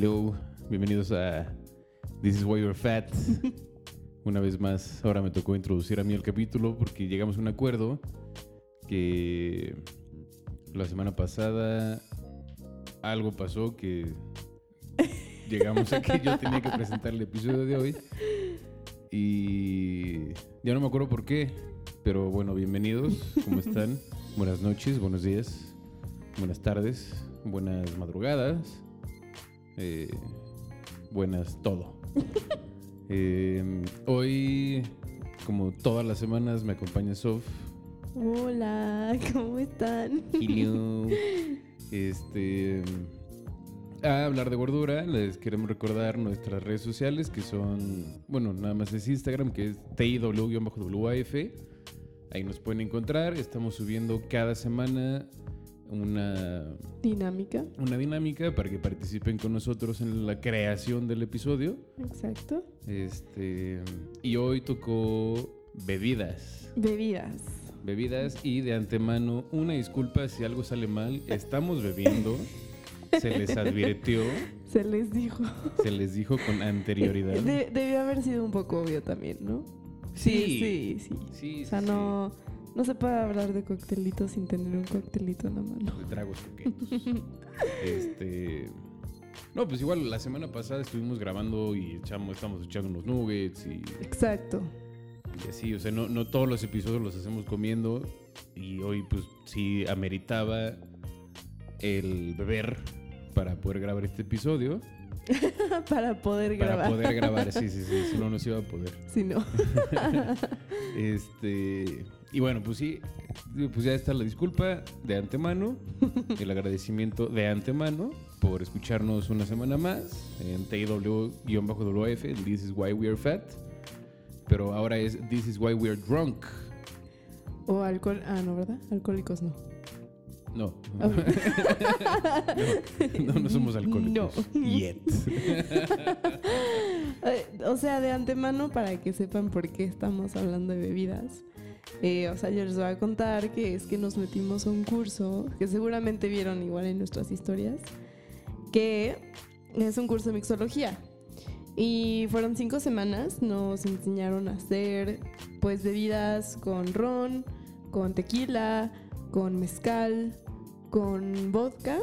Hello, bienvenidos a This is Why You're Fat. Una vez más, ahora me tocó introducir a mí el capítulo porque llegamos a un acuerdo que la semana pasada algo pasó que llegamos a que yo tenía que presentar el episodio de hoy y ya no me acuerdo por qué, pero bueno, bienvenidos, ¿cómo están? Buenas noches, buenos días, buenas tardes, buenas madrugadas, eh, buenas todo. Eh, hoy, como todas las semanas, me acompaña Sof. Hola, ¿cómo están? Hello. Este. A hablar de gordura, les queremos recordar nuestras redes sociales que son, bueno, nada más es Instagram, que es TIW-WAF. Ahí nos pueden encontrar. Estamos subiendo cada semana una, Dinámica, una dinámica para que participen con nosotros en la creación del episodio. exacto. Este, y hoy tocó bebidas. Bebidas. Bebidas y de antemano, una disculpa si algo sale mal. Estamos bebiendo. Se les advirtió, Se les dijo. se les dijo con anterioridad. De- debió haber sido un poco obvio también, ¿no? Sí. sí, sí. Sí, O sea, sí, no, no se puede hablar de coctelitos sin tener un coctelito en la mano. de tragos. Este. No, pues igual la semana pasada estuvimos grabando y echamos, estamos echando unos nuggets y, Exacto. y así. O sea, no, no todos los episodios los hacemos comiendo. Y hoy, pues sí, ameritaba el beber para poder grabar este episodio. Para poder Para grabar. poder grabar, sí, sí, sí. Si no, no se iba a poder. Si no. Este. Y bueno, pues sí, pues ya está la disculpa de antemano, el agradecimiento de antemano por escucharnos una semana más en TIW-WF, el This is why we are fat. Pero ahora es This is why we are drunk. O alcohol. Ah, no, ¿verdad? Alcohólicos no. No. No, no, no somos alcohólicos. No. Yet. Eh, O sea, de antemano, para que sepan por qué estamos hablando de bebidas. Eh, o sea, yo les voy a contar que es que nos metimos a un curso, que seguramente vieron igual en nuestras historias, que es un curso de mixología. Y fueron cinco semanas, nos enseñaron a hacer pues bebidas con ron, con tequila, con mezcal, con vodka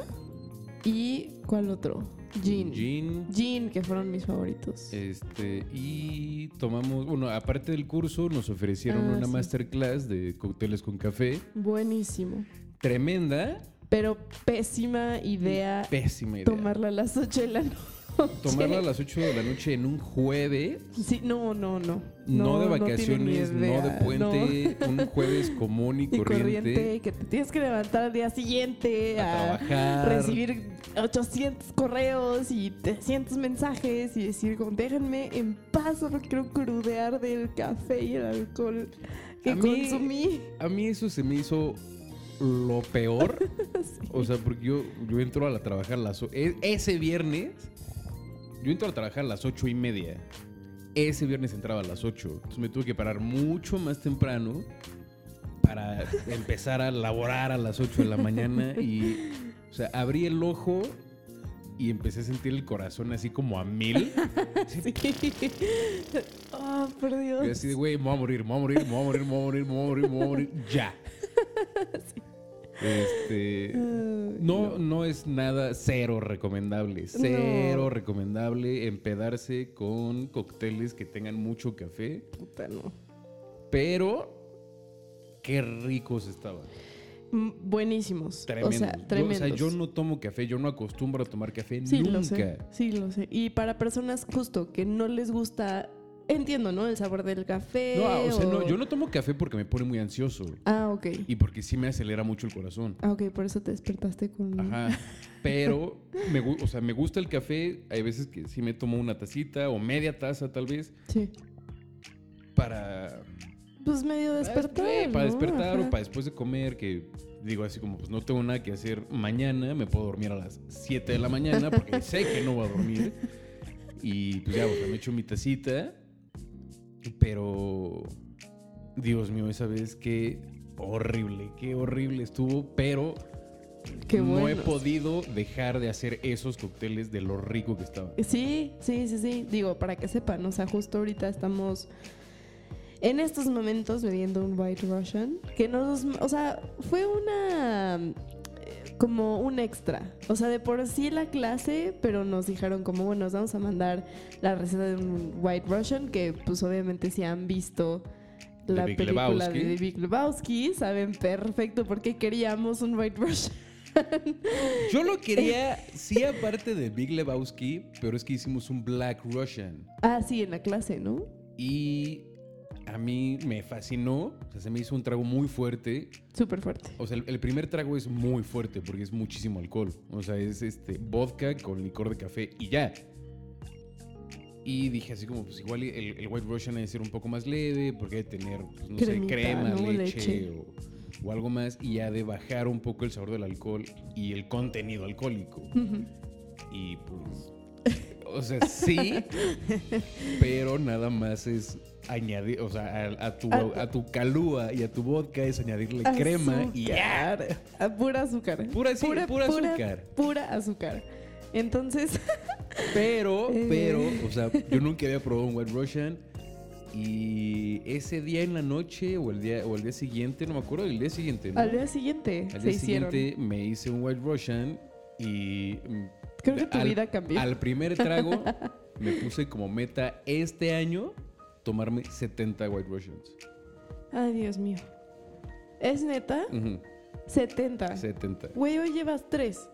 y ¿cuál otro? Gin. Gin. Gin, que fueron mis favoritos. Este, y tomamos, bueno, aparte del curso, nos ofrecieron Ah, una sí. masterclass de cócteles con café. Buenísimo. Tremenda, Pero pésima idea pésima idea. tomarla a las 8 de la noche. Tomarla a las 8 de la noche en un jueves, Sí, no, no, no. no, de vacaciones, no, de puente, un jueves común y Y corriente. corriente. que te tienes que levantar al día siguiente A a, trabajar. recibir 800 correos y 300 mensajes y decir déjenme en paz, solo quiero crudear del café y el alcohol que A mí- consumí. A mí eso se me hizo lo peor. O sea, porque yo, yo entro a la trabajar las... e- Ese viernes, yo entro a trabajar a las ocho y media. Ese viernes entraba a las 8. Entonces me tuve que parar mucho más temprano para empezar a laborar a las 8 de la mañana. Y, o sea, abrí el ojo y empecé a sentir el corazón así como a mil. Sí. Ah, por Dios. Y así de, güey, me voy a morir, me voy a morir, me voy a morir, me voy a morir, me voy a morir, me voy a morir, ya. Este. No, no es nada cero recomendable. Cero recomendable empedarse con cócteles que tengan mucho café. puta, no. Pero qué ricos estaban. Mm, Buenísimos. Tremendos. O sea, Yo- tremendos. o sea, yo no tomo café, yo no acostumbro a tomar café Sí, nunca. lo sé. Sí, lo sé. Y para personas justo que no les gusta, entiendo, ¿no? El sabor del café. No, o sea, no, yo no tomo café porque me pone muy ansioso Ah, ok. y porque sí me acelera mucho el corazón. Ah, ok, por eso te despertaste con... Ajá. Pero me, o sea, me gusta el café. Hay veces que sí me tomo una tacita o media taza tal vez Sí. para Pues medio despertar, Eh, para ¿no? despertar o para después de comer, que digo así como, pues no tengo nada que hacer mañana, me puedo dormir a las 7 de la mañana porque sé que no voy a dormir. Y pues ya, o sea, me echo mi tacita, pero Dios mío, esa vez qué horrible, qué horrible estuvo, pero Qué no he podido dejar de hacer esos cócteles de lo rico que estaban. Sí, sí, sí, sí. Digo, para que sepan, o sea, justo ahorita estamos en estos momentos bebiendo un White Russian, que nos, o sea, fue una como un extra. O sea, de por sí la clase, pero nos dijeron como, bueno, nos vamos a mandar la receta de un White Russian, que pues obviamente si han visto la Big película Lebowski. de Big Lebowski, saben perfecto por qué queríamos un White Russian. Yo lo quería, sí, aparte de Big Lebowski, pero es que hicimos un Black Russian. Ah, sí, en la clase, ¿no? Y a mí me fascinó. O sea, se me hizo un trago muy fuerte. Súper fuerte. O sea, el, el primer trago es muy fuerte porque es muchísimo alcohol. O sea, es este vodka con licor de café y ya. Y dije así como, pues igual el, el White Russian debe ser un poco más leve porque debe tener, pues, no sé, crema, ¿no? leche, Leche. O, o algo más. Y ha de bajar un poco el sabor del alcohol y el contenido alcohólico. Y pues, o sea, sí, pero nada más es añadir, o sea, a, a tu, A- a tu calúa y a tu vodka es añadirle crema y ya. Azúcar. Ah, Pura azúcar. Pura, sí, pura azúcar. Pura azúcar. Entonces, Pero, Eh. pero, o sea, yo nunca había probado un White Russian. Y ese día en la noche o el día, o el día siguiente, no me acuerdo, el día siguiente, ¿no? al día siguiente Al se día hicieron. siguiente me hice un White Russian y... Creo que tu al- vida cambió. Al primer trago me puse como meta este año tomarme 70 White Russians. Ay, Dios mío. ¿Es neta? Ujú, 70. 70. Güey, hoy llevas tres.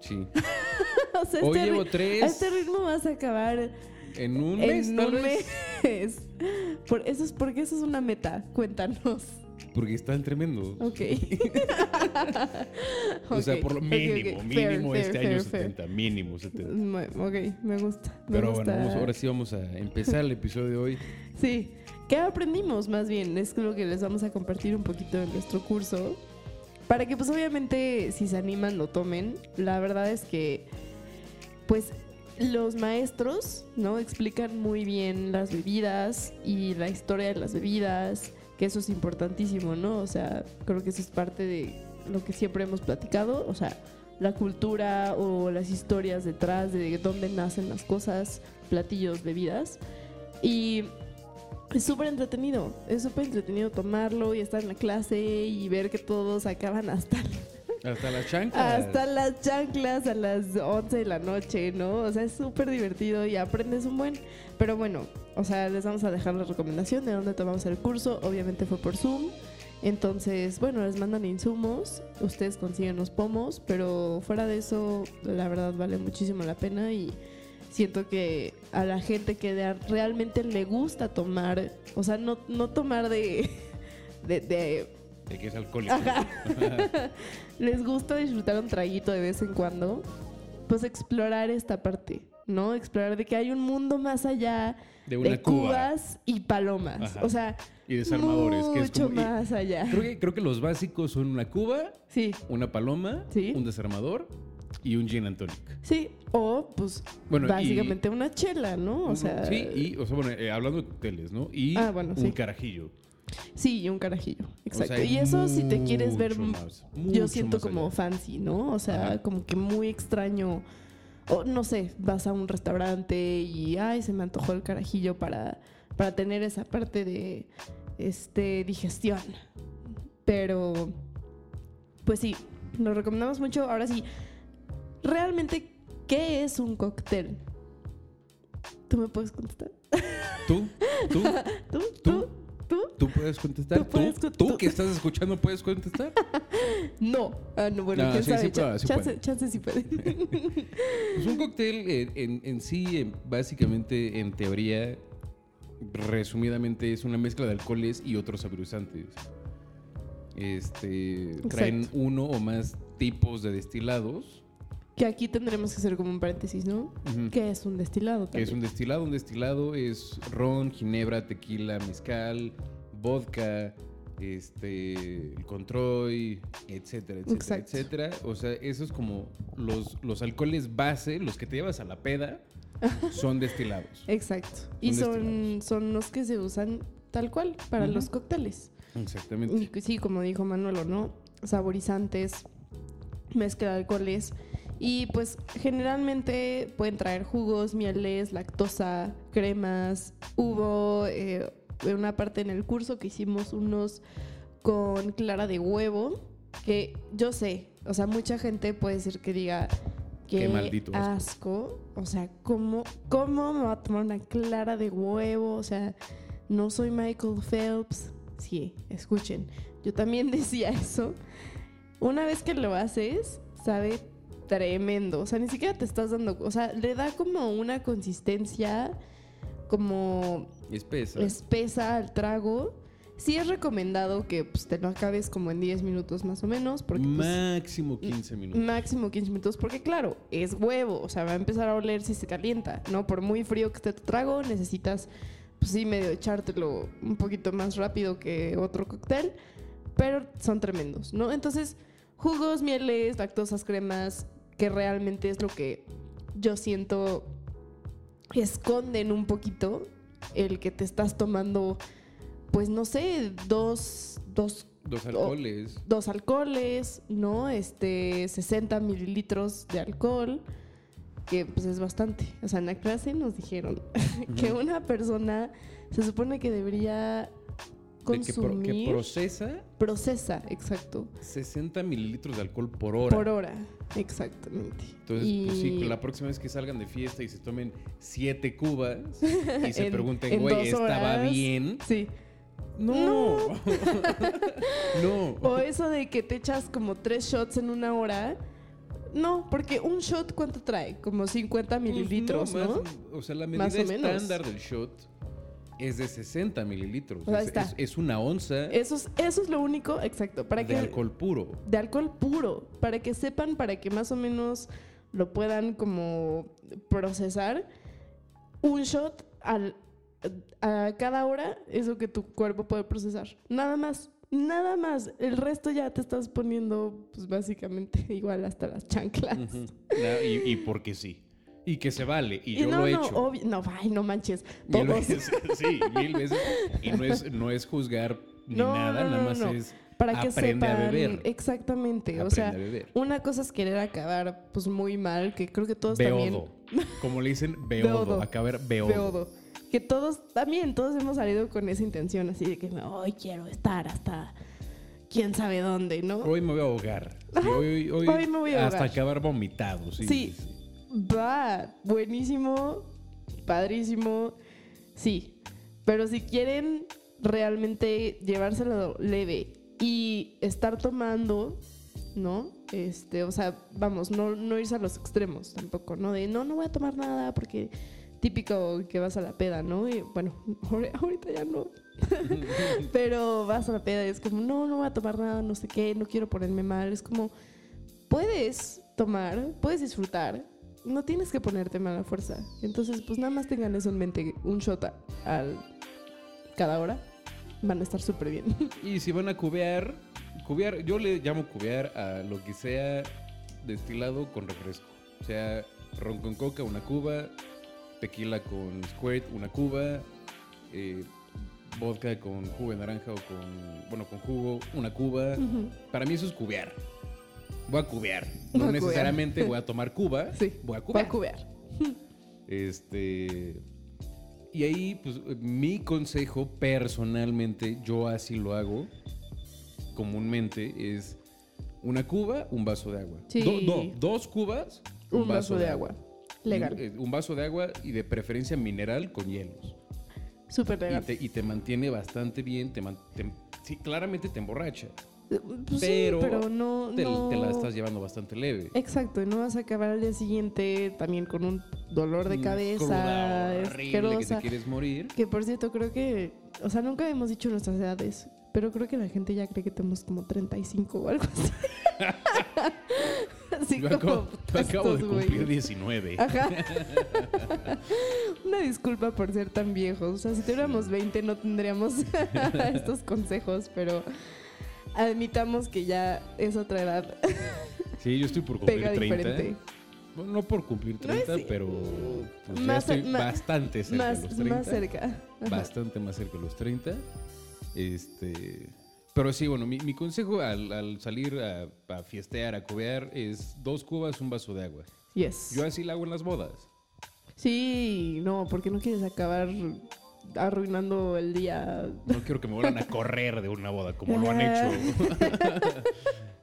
Sí. o sea, Hoy este llevo ri- tres. A este ritmo vas a acabar En un mes, en tal un vez. mes. Por eso es porque eso es una meta. Cuéntanos. Porque están tremendos. Ok. O sea, por lo mínimo, mínimo Fair, este fair, año fair, 70. Mínimo 70. fair. Ok, me gusta. me Pero bueno, vamos- ahora sí vamos a empezar el episodio de hoy. Sí. ¿Qué aprendimos más bien? Es lo que les vamos a compartir un poquito de nuestro curso. Para que pues obviamente si se animan lo tomen. La verdad es que pues los maestros, ¿no? Explican muy bien las bebidas y la historia de las bebidas, que eso es importantísimo, ¿no? O sea, creo que eso es parte de lo que siempre hemos platicado, o sea, la cultura o las historias detrás de dónde nacen las cosas, platillos, bebidas. Y es súper entretenido, es súper entretenido tomarlo y estar en la clase y ver que todos acaban hasta Hasta las chanclas. hasta las chanclas a las 11 de la noche, ¿no? O sea, es súper divertido y aprendes un buen. Pero bueno, o sea, les vamos a dejar la recomendación de dónde tomamos el curso. Obviamente fue por Zoom. Entonces, bueno, les mandan insumos, ustedes consiguen los pomos, pero fuera de eso, la verdad vale muchísimo la pena y siento que a la gente que realmente le gusta tomar, o sea, no, no tomar de De que es alcohólico. les gusta disfrutar un traguito de vez en cuando, pues explorar esta parte, ¿no? Explorar de que hay un mundo más allá De una de cuba. cubas y palomas. Ajá. O sea, Y desarmadores. Que es mucho como, y- más allá. creo, que, creo que los básicos son una cuba, Sí, una paloma, Sí. un desarmador y un gin and tonic. sí. O, pues, Bueno, y- básicamente una chela, ¿no? O sea, sí, y, o sea, bueno, eh, hablando de cócteles, ¿no? Y Ah, bueno, un sí. carajillo. Sí, y un carajillo. Exacto. O sea, y eso si te quieres ver, más, yo siento como allá. fancy, ¿no? O sea, Ajá. como que muy extraño. O no sé, vas a un restaurante y ay, se me antojó el carajillo para, para tener esa parte de este digestión. Pero pues sí, lo recomendamos mucho. Ahora sí, realmente, ¿qué es un cóctel? ¿Tú me puedes contestar? ¿Tú? ¿Tú? ¿Tú? ¿Tú? ¿Tú? ¿Tú? ¿Tú puedes contestar? Tú puedes con- ¿Tú tú- que estás escuchando puedes contestar? No. Ah, no, bueno, No, quién sí, sabe. sí chance, chance sí puede. Pues un cóctel en, en sí, básicamente, en teoría, resumidamente, es una mezcla de alcoholes y otros saborizantes. Este, traen uno o más tipos de destilados. Que aquí tendremos que hacer como un paréntesis, ¿no? Ujú. Que es un destilado Que es un destilado. Un destilado es ron, ginebra, tequila, mezcal, vodka, este, el controy, etcétera, etcétera, Exacto. etcétera. O sea, esos como los, los alcoholes base, los que te llevas a la peda, son destilados. Exacto. Y Son son, son los que se usan tal cual para los cócteles. Exactamente. Y sí, como dijo Manuel, ¿o ¿no? Saborizantes, mezcla de alcoholes. Y pues generalmente pueden traer jugos, mieles, lactosa, cremas. Hubo eh, una parte en el curso que hicimos unos con clara de huevo, que yo sé, o sea, mucha gente puede decir que diga que Qué maldito asco. asco. O sea, ¿cómo, ¿cómo me va a tomar una clara de huevo? O sea, no soy Michael Phelps. Sí, escuchen, yo también decía eso. Una vez que lo haces, sabe tremendo. O sea, ni siquiera te estás dando. O sea, le da como una consistencia como Espesa. espesa al trago. Sí es recomendado que pues, te lo acabes como en 10 minutos más o menos. Porque pues, Máximo 15 minutos. máximo 15 minutos. Porque claro, es huevo. O sea, va a empezar a oler si se calienta. ¿No? Por muy frío que esté tu trago, necesitas, pues sí, medio echártelo un poquito más rápido que otro cóctel. Pero son tremendos, ¿no? Entonces, jugos, mieles, lactosas, cremas, que realmente es lo que yo siento esconden un poquito el que te estás tomando, pues no sé, dos, dos, Dos alcoholes. dos alcoholes, ¿no? Este, 60 mililitros de alcohol, que pues es bastante. O sea, en la clase nos dijeron que una persona se supone que debería de que, pro- consumir, que procesa procesa, exacto, 60 mililitros de alcohol por hora. por hora, exactamente. Entonces, pues sí, la próxima vez que salgan de fiesta y se tomen siete cubas y se En- pregunten, en güey, ¿estaba bien? Sí. No. no. O eso de que te echas como tres shots en una hora. No, porque un shot, ¿cuánto trae? Como 50 Pues mililitros, ¿no? más- o sea, la medida estándar del shot es de 60 mililitros. Sea, es, está. es- es una onza Eso es, eso es lo único, exacto. Para de que, alcohol puro. de alcohol puro. Para que sepan, para que más o menos lo puedan como procesar. Un shot al, a cada hora es lo que tu cuerpo puede procesar. Nada más. Nada más. El resto ya te estás poniendo, pues básicamente igual hasta las chanclas. Y, y porque sí. Y que se vale. Y, Y yo no, lo he no, hecho. obvio- no, ay, no manches. Mil veces. Sí, mil veces. Y no es, no es juzgar ni No, nada, nada más es Para que aprende a sepan. beber. Exactamente. o sea, una cosa es querer acabar pues muy mal, que creo que todos también. Beodo. Como le dicen, beodo. Beodo. Acabar beodo. Beodo. Que todos, también, todos hemos salido con esa intención así de que hoy quiero estar hasta quién sabe dónde, ¿no? Hoy me voy a ahogar. Sí, hoy, hoy- hoy me voy a Hasta ahogar. acabar vomitado. Sí. Sí. Va, buenísimo, padrísimo, sí. Pero si quieren realmente llevárselo leve y estar tomando, ¿no? Este, o sea, vamos, no, no irse a los extremos tampoco, ¿no? De no, no voy a tomar nada porque típico que vas a la peda, ¿no? Y bueno, ahori- ahorita ya no. Pero vas a la peda y es como, no, no voy a tomar nada, no sé qué, no quiero ponerme mal. Es como, puedes tomar, puedes disfrutar, no tienes que ponerte mal a fuerza. Entonces, pues nada más tengan eso en mente, un shot a- al cada hora, van a estar súper bien. Y si van a cubear, cubear, yo le llamo cubear a lo que sea destilado con refresco. O sea, ron con coca, una cuba, tequila con squirt, una cuba, eh, vodka con jugo de naranja o con, bueno, con jugo, una cuba. Para mí eso es cubear. Voy a cubear. Voy No a cubear. necesariamente voy a tomar cuba. Sí, voy a cubear. a cubear. Este. Y ahí, pues, mi consejo personalmente, yo así lo hago comúnmente, es una cuba, un vaso de agua. Sí. Do- dos cubas, Un, vaso, de agua. Legal. Un, eh, un vaso de agua y de preferencia mineral con hielos. Súper Y legal. te, y te mantiene bastante bien, te, man- te- sí, claramente te emborracha, Pues sí, pero, no, te, no- te la estás llevando bastante leve. Exacto, y no vas a acabar al día siguiente también con un dolor de Una cabeza horrible que te quieres morir. Que por cierto, creo que, o sea, nunca hemos dicho nuestras edades, pero creo que la gente ya cree que tenemos como 35 o algo así. así Yo como acabo, de cumplir güeyes. 19. Ajá. Una disculpa por ser tan viejos. O sea, si tuviéramos 20 no tendríamos estos consejos, pero admitamos que ya es otra edad. Sí, yo estoy por cumplir Pega 30. diferente. Bueno, no por cumplir No es 30, ci- pero pues, ya Más- estoy bastante cerca Más, de los 30. más cerca. Ajá. Bastante más cerca de los 30. Este, Pero sí, bueno, mi, mi consejo al, al salir a, a fiestear, a cobear, es dos cubas, un vaso de agua. Yes. Yo así la hago en las bodas. Sí, no, porque no quieres acabar arruinando el día. No quiero que me vuelvan a correr de una boda como lo han hecho.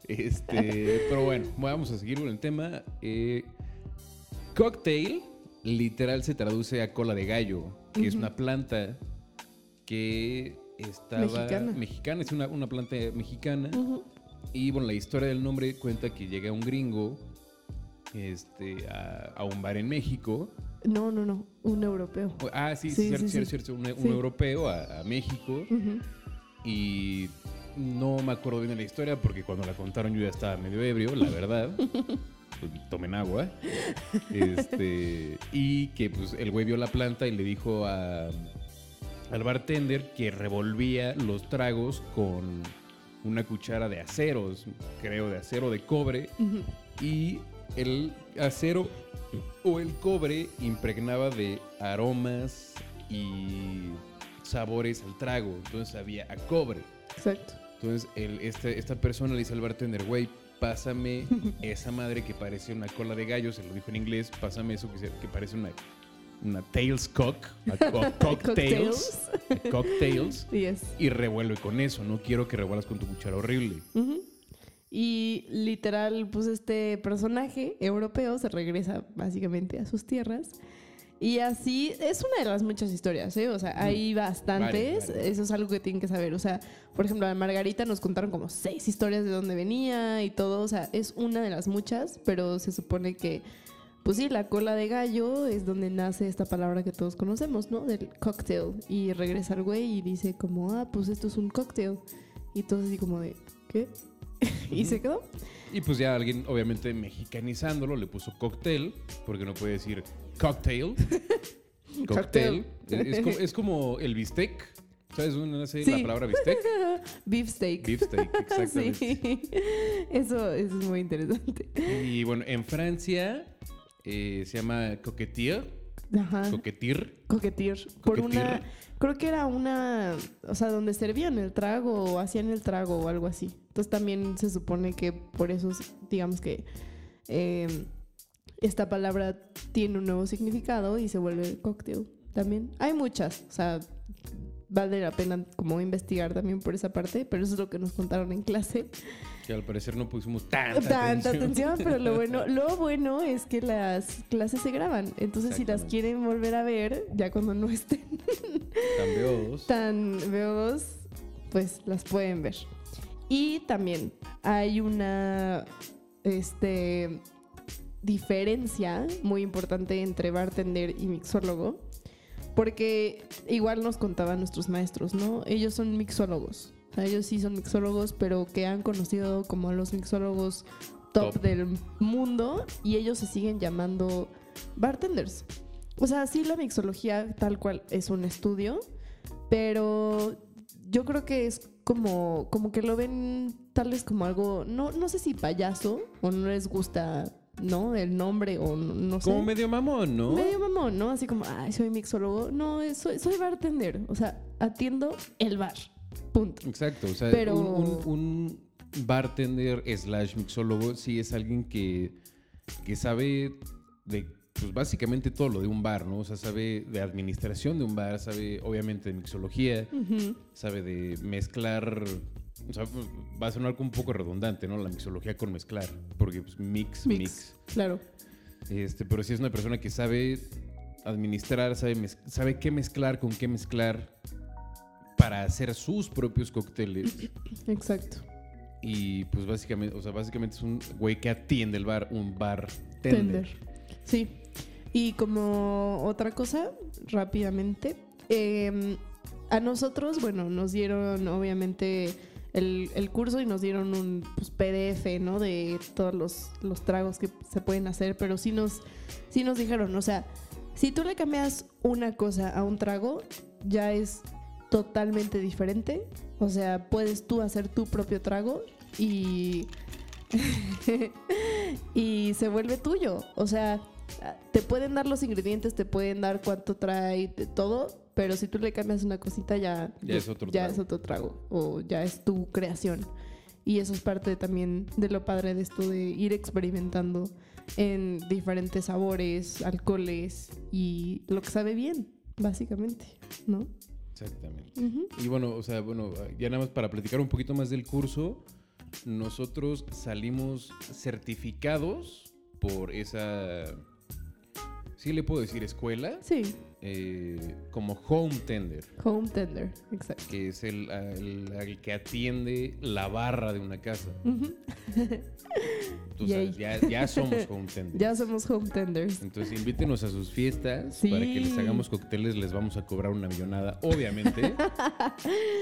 este, pero bueno, vamos a seguir con el tema. Eh, cocktail, literal se traduce a cola de gallo, que es una planta que estaba Mexicana. mexicana, es una, una planta mexicana. Y bueno, la historia del nombre cuenta que llega un gringo este, a, a un bar en México. No, no, no, un europeo. Ah, sí, Sí, cierto, sí, cierto, sí. cierto, Un, europeo a, a México. Y no me acuerdo bien de la historia porque cuando la contaron yo ya estaba medio ebrio, la verdad. Pues, tomen agua. Este, y que pues el güey vio la planta y le dijo a, al bartender que revolvía los tragos con una cuchara de aceros, creo de acero de cobre, y el acero o el cobre impregnaba de aromas y sabores al trago, entonces sabía a cobre. Exacto. Entonces el, este- esta persona le dice al bartender, güey, pásame esa madre que parece una cola de gallo, se lo dijo en inglés, pásame eso que, se- que parece una, una tails cock, a co- cocktails, a cocktails, Yes. y revuelve con eso, no quiero que revuelvas con tu cuchara horrible. Ujú. Y literal, pues este personaje europeo se regresa básicamente a sus tierras. Y así es una de las muchas historias, ¿eh? O sea, hay bastantes. Varias, varias. Eso es algo que tienen que saber. O sea, por ejemplo, a Margarita nos contaron como seis historias de dónde venía y todo. O sea, es una de las muchas, pero se supone que, pues sí, la cola de gallo es donde nace esta palabra que todos conocemos, ¿no? Del cocktail. Y regresa el güey y dice como, ah, pues esto es un cocktail. Y todos así como de, ¿qué? Y se quedó. Y pues ya alguien, obviamente mexicanizándolo, le puso cóctel, porque no puede decir cocktail. Cocktail. es, como, es como el bistec. ¿Sabes dónde nace la Sí. palabra bistec? Beefsteak. Beefsteak, exactamente. Sí. Eso, eso es muy interesante. Y bueno, en Francia eh, se llama coquetier. Ajá. Coquetir. Coquetir. Por una. Creo que era una. O sea, donde servían el trago o hacían el trago o algo así. Entonces también se supone que por eso, digamos que. eh, esta palabra tiene un nuevo significado y se vuelve cóctel también. Hay muchas. O sea, vale la pena como investigar también por esa parte, pero eso es lo que nos contaron en clase. Que al parecer no pusimos tanta, Tanta atención. atención, pero lo bueno, lo bueno es que las clases se graban. Entonces, si las quieren volver a ver, ya cuando no estén tan veodos, pues las pueden ver. Y también hay una este diferencia muy importante entre bartender y mixólogo. Porque igual nos contaban nuestros maestros, ¿no? Ellos son mixólogos. Ellos sí son mixólogos, pero que han conocido como los mixólogos top, Top. del mundo y ellos se siguen llamando bartenders. O sea, sí la mixología tal cual es un estudio, pero yo creo que es como, como que lo ven tal vez como algo, no, no sé si payaso o no les gusta, ¿no? El nombre o no, no sé. Como medio mamón, ¿no? Medio mamón, ¿no? Así como, ay, soy mixólogo. No, soy, soy bartender. O sea, atiendo el bar. Punto. Exacto, o sea, Pero- un, un- un bartender slash mixólogo sí es alguien que, que sabe de, pues básicamente todo lo de un bar, ¿no? O sea, sabe de administración de un bar, sabe obviamente de mixología, sabe de mezclar, o sea, pues, va a sonar como un poco redundante, ¿no? La mixología con mezclar, porque pues, mix, mix, Mix. Claro. Este, pero sí es una persona que sabe administrar, sabe, sabe qué mezclar, con qué mezclar para hacer sus propios cócteles. Exacto. Y pues básicamente, o sea, básicamente es un güey que atiende el bar, un bar Tender. Sí. Y como otra cosa, rápidamente, eh, a nosotros, bueno, nos dieron obviamente el, el curso y nos dieron un pues, PDF, ¿no? De todos los, los tragos que se pueden hacer, pero sí nos, sí nos dijeron, o sea, si tú le cambias una cosa a un trago, ya es totalmente diferente. O sea, puedes tú hacer tu propio trago y y se vuelve tuyo. O sea, te pueden dar los ingredientes, te pueden dar cuánto trae, todo, Pero si tú le cambias una cosita, ya, Ya es otro ya trago. es otro trago. O ya es tu creación. Y eso es parte también de lo padre de esto de ir experimentando en diferentes sabores, alcoholes y lo que sabe bien, básicamente, ¿no? Exactamente. Y bueno, o sea, bueno, ya nada más para platicar un poquito más del curso, nosotros salimos certificados por esa, sí le puedo decir escuela, Sí, eh, como home tender, home tender, exacto. que es el, el- el que atiende la barra de una casa. Entonces, ya, ya somos home tenders. Ya somos home tenders. Entonces invítenos a sus fiestas Sí. para que les hagamos cócteles, les vamos a cobrar una millonada, obviamente.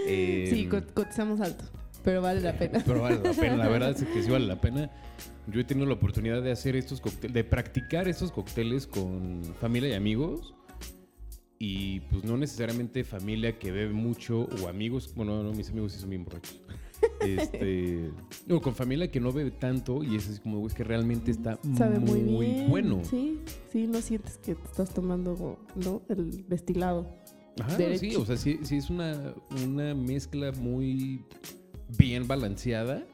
Eh, Sí, co- cotizamos alto, pero vale la pena. Pero vale la pena, la verdad es que sí vale la pena. Yo he tenido la oportunidad de hacer estos cócteles, de practicar estos cócteles con familia y amigos. Y pues no necesariamente familia que bebe mucho o amigos. Bueno, no, mis amigos sí son bien borrachos. Este, no, con familia que no bebe tanto y es así como, es que realmente está Sabe muy, muy, bien. bueno. Sí, sí, no sientes que te estás tomando, ¿no? El destilado. Ajá, Derecho. sí, o sea, sí, sí es una, una mezcla muy bien balanceada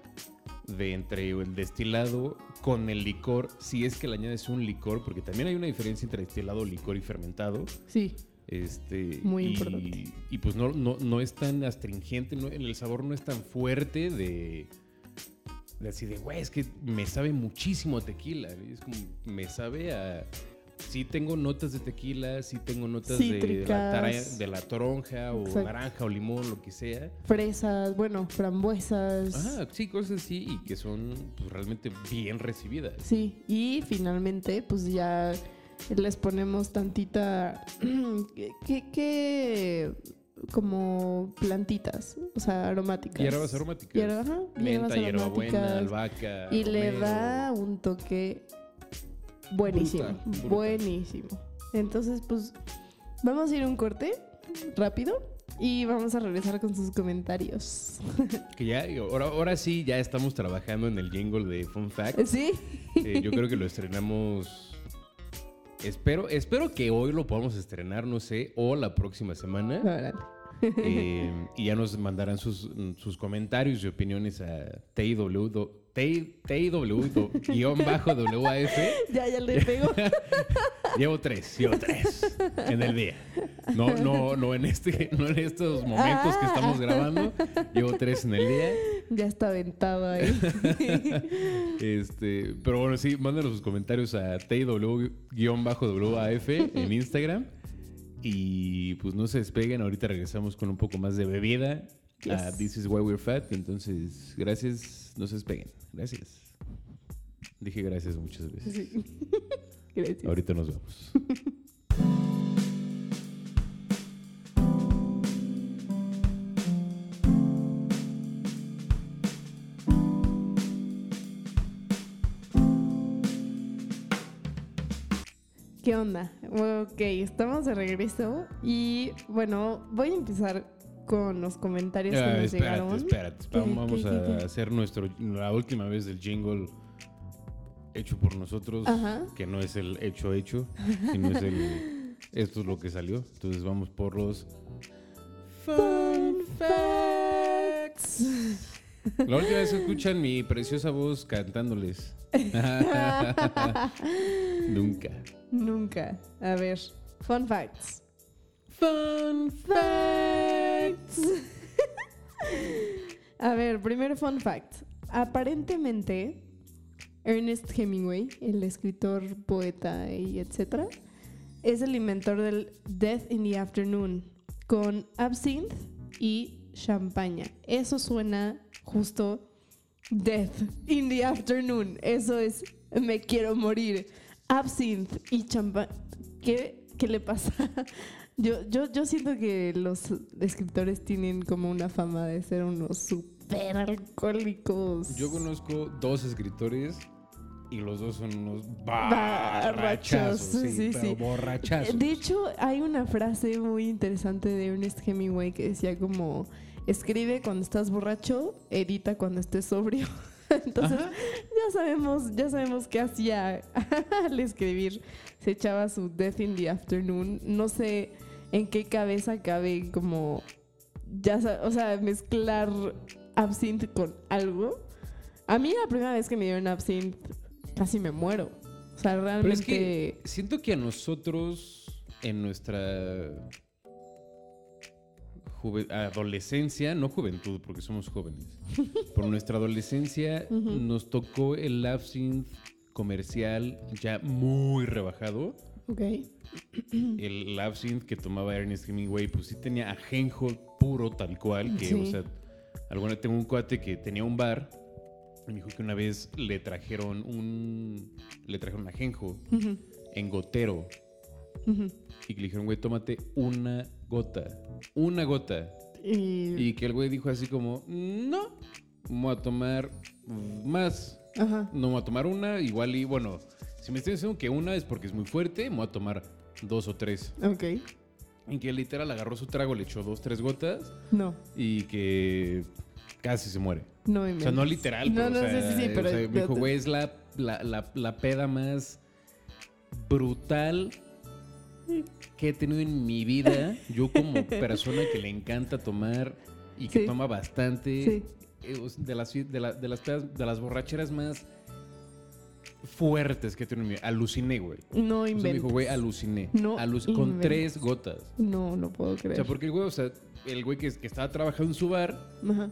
de entre el destilado con el licor, si es que le añades un licor, porque también hay una diferencia entre destilado, licor y fermentado. Sí, Este, Muy y, importante. Y pues no, no, no es tan astringente, no- el sabor no es tan fuerte de, de así de, güey, es que me sabe muchísimo a tequila. Es como, me sabe a... Sí tengo notas de tequila, sí tengo notas de, de la, Cítricas. tara- de la toronja o Exacto. naranja o limón, lo que sea. fresas, bueno, frambuesas. Ah, sí, cosas así y que son pues, realmente bien recibidas. Sí, y finalmente, pues ya les ponemos tantita. ¿Qué, qué- como plantitas, o sea, aromáticas. Hierbas aromáticas. Hierba- ajá, Menta, hierbabuena, albahaca. Y le da un toque buenísimo. Buenísimo. Entonces, pues, vamos a ir a un corte rápido y vamos a regresar con sus comentarios. Que ya, ahora, ahora sí, ya estamos trabajando en el jingle de Fun Fact. ¿Sí? Eh, yo creo que lo estrenamos. Espero, espero que hoy lo podamos estrenar, no sé, o la próxima semana. Órale. Eh, y ya nos mandarán sus, sus comentarios y opiniones a TIW, TIW-WAF. Ya, ya le pego. Llevo tres, llevo tres en el día. No, no, no en este, no en estos momentos que estamos grabando. Llevo tres en el día. Ya está aventado ahí. Este, pero bueno, sí, mándanos sus comentarios a TIW-WAF en Instagram. Y pues no se despeguen, ahorita regresamos con un poco más de bebida. a Yes. This is why we're fat. Entonces, gracias, no se despeguen. Gracias. Dije gracias muchas veces. Sí. Gracias. Ahorita nos vemos. ¿Qué onda? Ok, estamos de regreso y bueno, voy a empezar con los comentarios que Ah, nos espérate, llegaron. espérate. ¿Qué, Vamos qué, a qué, hacer nuestro, la última vez del jingle hecho por nosotros, Ajá. que no es el hecho hecho, sino es el esto es lo que salió. Entonces vamos por los Fun facts. La última vez que escuchan mi preciosa voz cantándoles. Nunca. Nunca. A ver, fun facts. Fun Facts. A ver, primer fun fact. Aparentemente, Ernest Hemingway, el escritor, poeta y etcétera, es el inventor del Death in the Afternoon con absinthe y champaña. Eso suena justo Death in the Afternoon. Eso es me quiero morir. Absinthe y champaña. ¿Qué, ¿Qué le pasa? Yo, yo, yo siento que los escritores tienen como una fama de ser unos super alcohólicos. Yo conozco dos escritores y los dos son unos Barrachos, borrachazos. Sí, sí, pero sí. borrachazos. De hecho, hay una frase muy interesante de Ernest Hemingway que decía como, escribe cuando estás borracho, edita cuando estés sobrio. Entonces, Ajá. ya sabemos, ya sabemos qué hacía al escribir. Se echaba su Death in the Afternoon. No sé en qué cabeza cabe como, ya o sea, mezclar absinthe con algo. A mí la primera vez que me dieron absinthe casi me muero. O sea, realmente... Pero es que siento que a nosotros, en nuestra adolescencia, no juventud, porque somos jóvenes, por nuestra adolescencia nos tocó el absinthe comercial ya muy rebajado. Ok. El absinthe que tomaba Ernest Hemingway, pues sí tenía ajenjo puro tal cual, que, Sí. o sea, alguna tengo un cuate que tenía un bar y me dijo que una vez le trajeron un, le trajeron ajenjo en gotero y que le dijeron, güey, tómate una gota, una gota. Y... Y que el güey dijo así como, no, voy a tomar más, Ajá. no voy a tomar una, igual y bueno, si me estoy diciendo que una es porque es muy fuerte, me voy a tomar dos o tres. Ok. Y que literal agarró su trago, le echó dos, tres gotas No, y que casi se muere. no O sea, no literal, No, pero, no, o sea, sí, sí, sí, o pero... sea, me dijo, güey, es la, la, la, la peda más brutal que he tenido en mi vida. Yo como persona que le encanta tomar y que Sí. toma bastante, Sí. eh, o de, las, de, la- de las de las borracheras más fuertes que he tenido en mi vida. Aluciné, güey. No O sea, me inventes. dijo, güey, aluciné. No Aluc- con inventes. tres gotas. No, no puedo O creer. sea, porque el güey, o sea, el güey que, que estaba trabajando en su bar Ajá.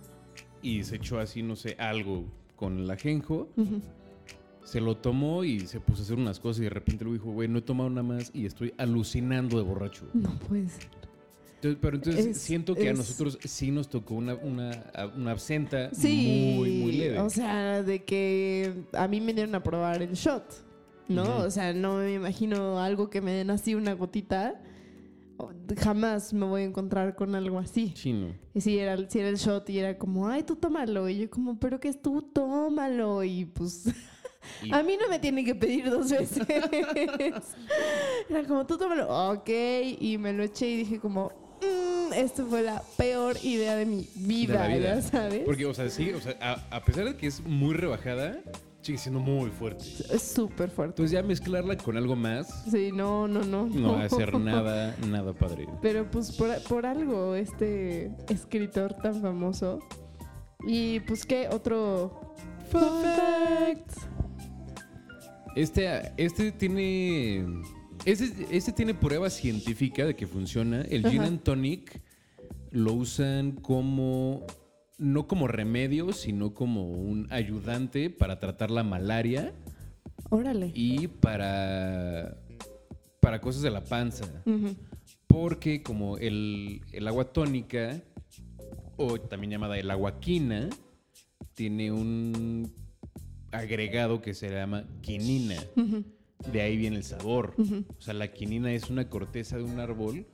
y se echó así, no sé, algo con el ajenjo. Ujú. Se lo tomó y se puso a hacer unas cosas y de repente luego dijo, güey, no he tomado nada más y estoy alucinando de borracho. No puede ser. Entonces, pero entonces Es- siento que a nosotros sí nos tocó una, una, una absenta Sí. muy, muy leve. O sea, de que a mí me dieron a probar el shot, ¿no? O sea, no me imagino algo que me den así una gotita. Jamás me voy a encontrar con algo así. Chino. Y si era, si era el shot y era como, ay, tú tómalo. Y yo como, pero que es tú, tómalo. Y pues, Y- a mí no me tienen que pedir dos veces. era como, tú tómalo. Ok. Y me lo eché y dije como, "Mm, esto fue la peor idea de mi vida, de la vida. ya sabes. Porque, o sea, sí, o sea, a, a pesar de que es muy rebajada, sigue siendo muy fuerte. Es súper fuerte. Entonces ya mezclarla con algo más Sí, no, no, no. no va a ser nada, nada padre. Pero pues por, por algo, este escritor tan famoso. Y pues qué otro fun fact. Este, este tiene. Este, este tiene prueba científica de que funciona. El gin and tonic lo usan como. No como remedio, sino como un ayudante para tratar la malaria Órale. y para. para cosas de la panza. Porque como el, el agua tónica, o también llamada el agua quina, tiene un agregado que se llama quinina. De ahí viene el sabor. O sea, la quinina es una corteza de un árbol.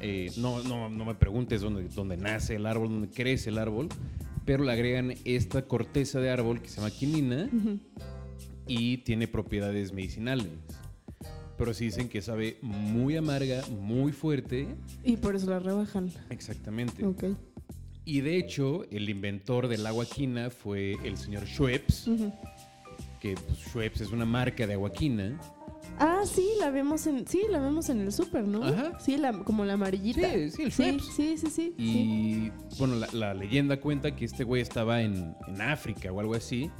Eh, no, no, no me preguntes dónde, dónde nace el árbol, dónde crece el árbol, pero le agregan esta corteza de árbol que se llama quinina y tiene propiedades medicinales. Pero sí dicen que sabe muy amarga, muy fuerte. Y por eso la rebajan. Exactamente. Y de hecho, el inventor del agua quina fue el señor Schweppes, que pues, Schweppes es una marca de agua quina. Ah, sí, la vemos en, sí, la vemos en el súper, ¿no? Ajá. Sí, la, como la amarillita. Sí, sí, el Schweppes. sí, sí, sí, sí. Y bueno, la, la leyenda cuenta que este güey estaba en, en África o algo así.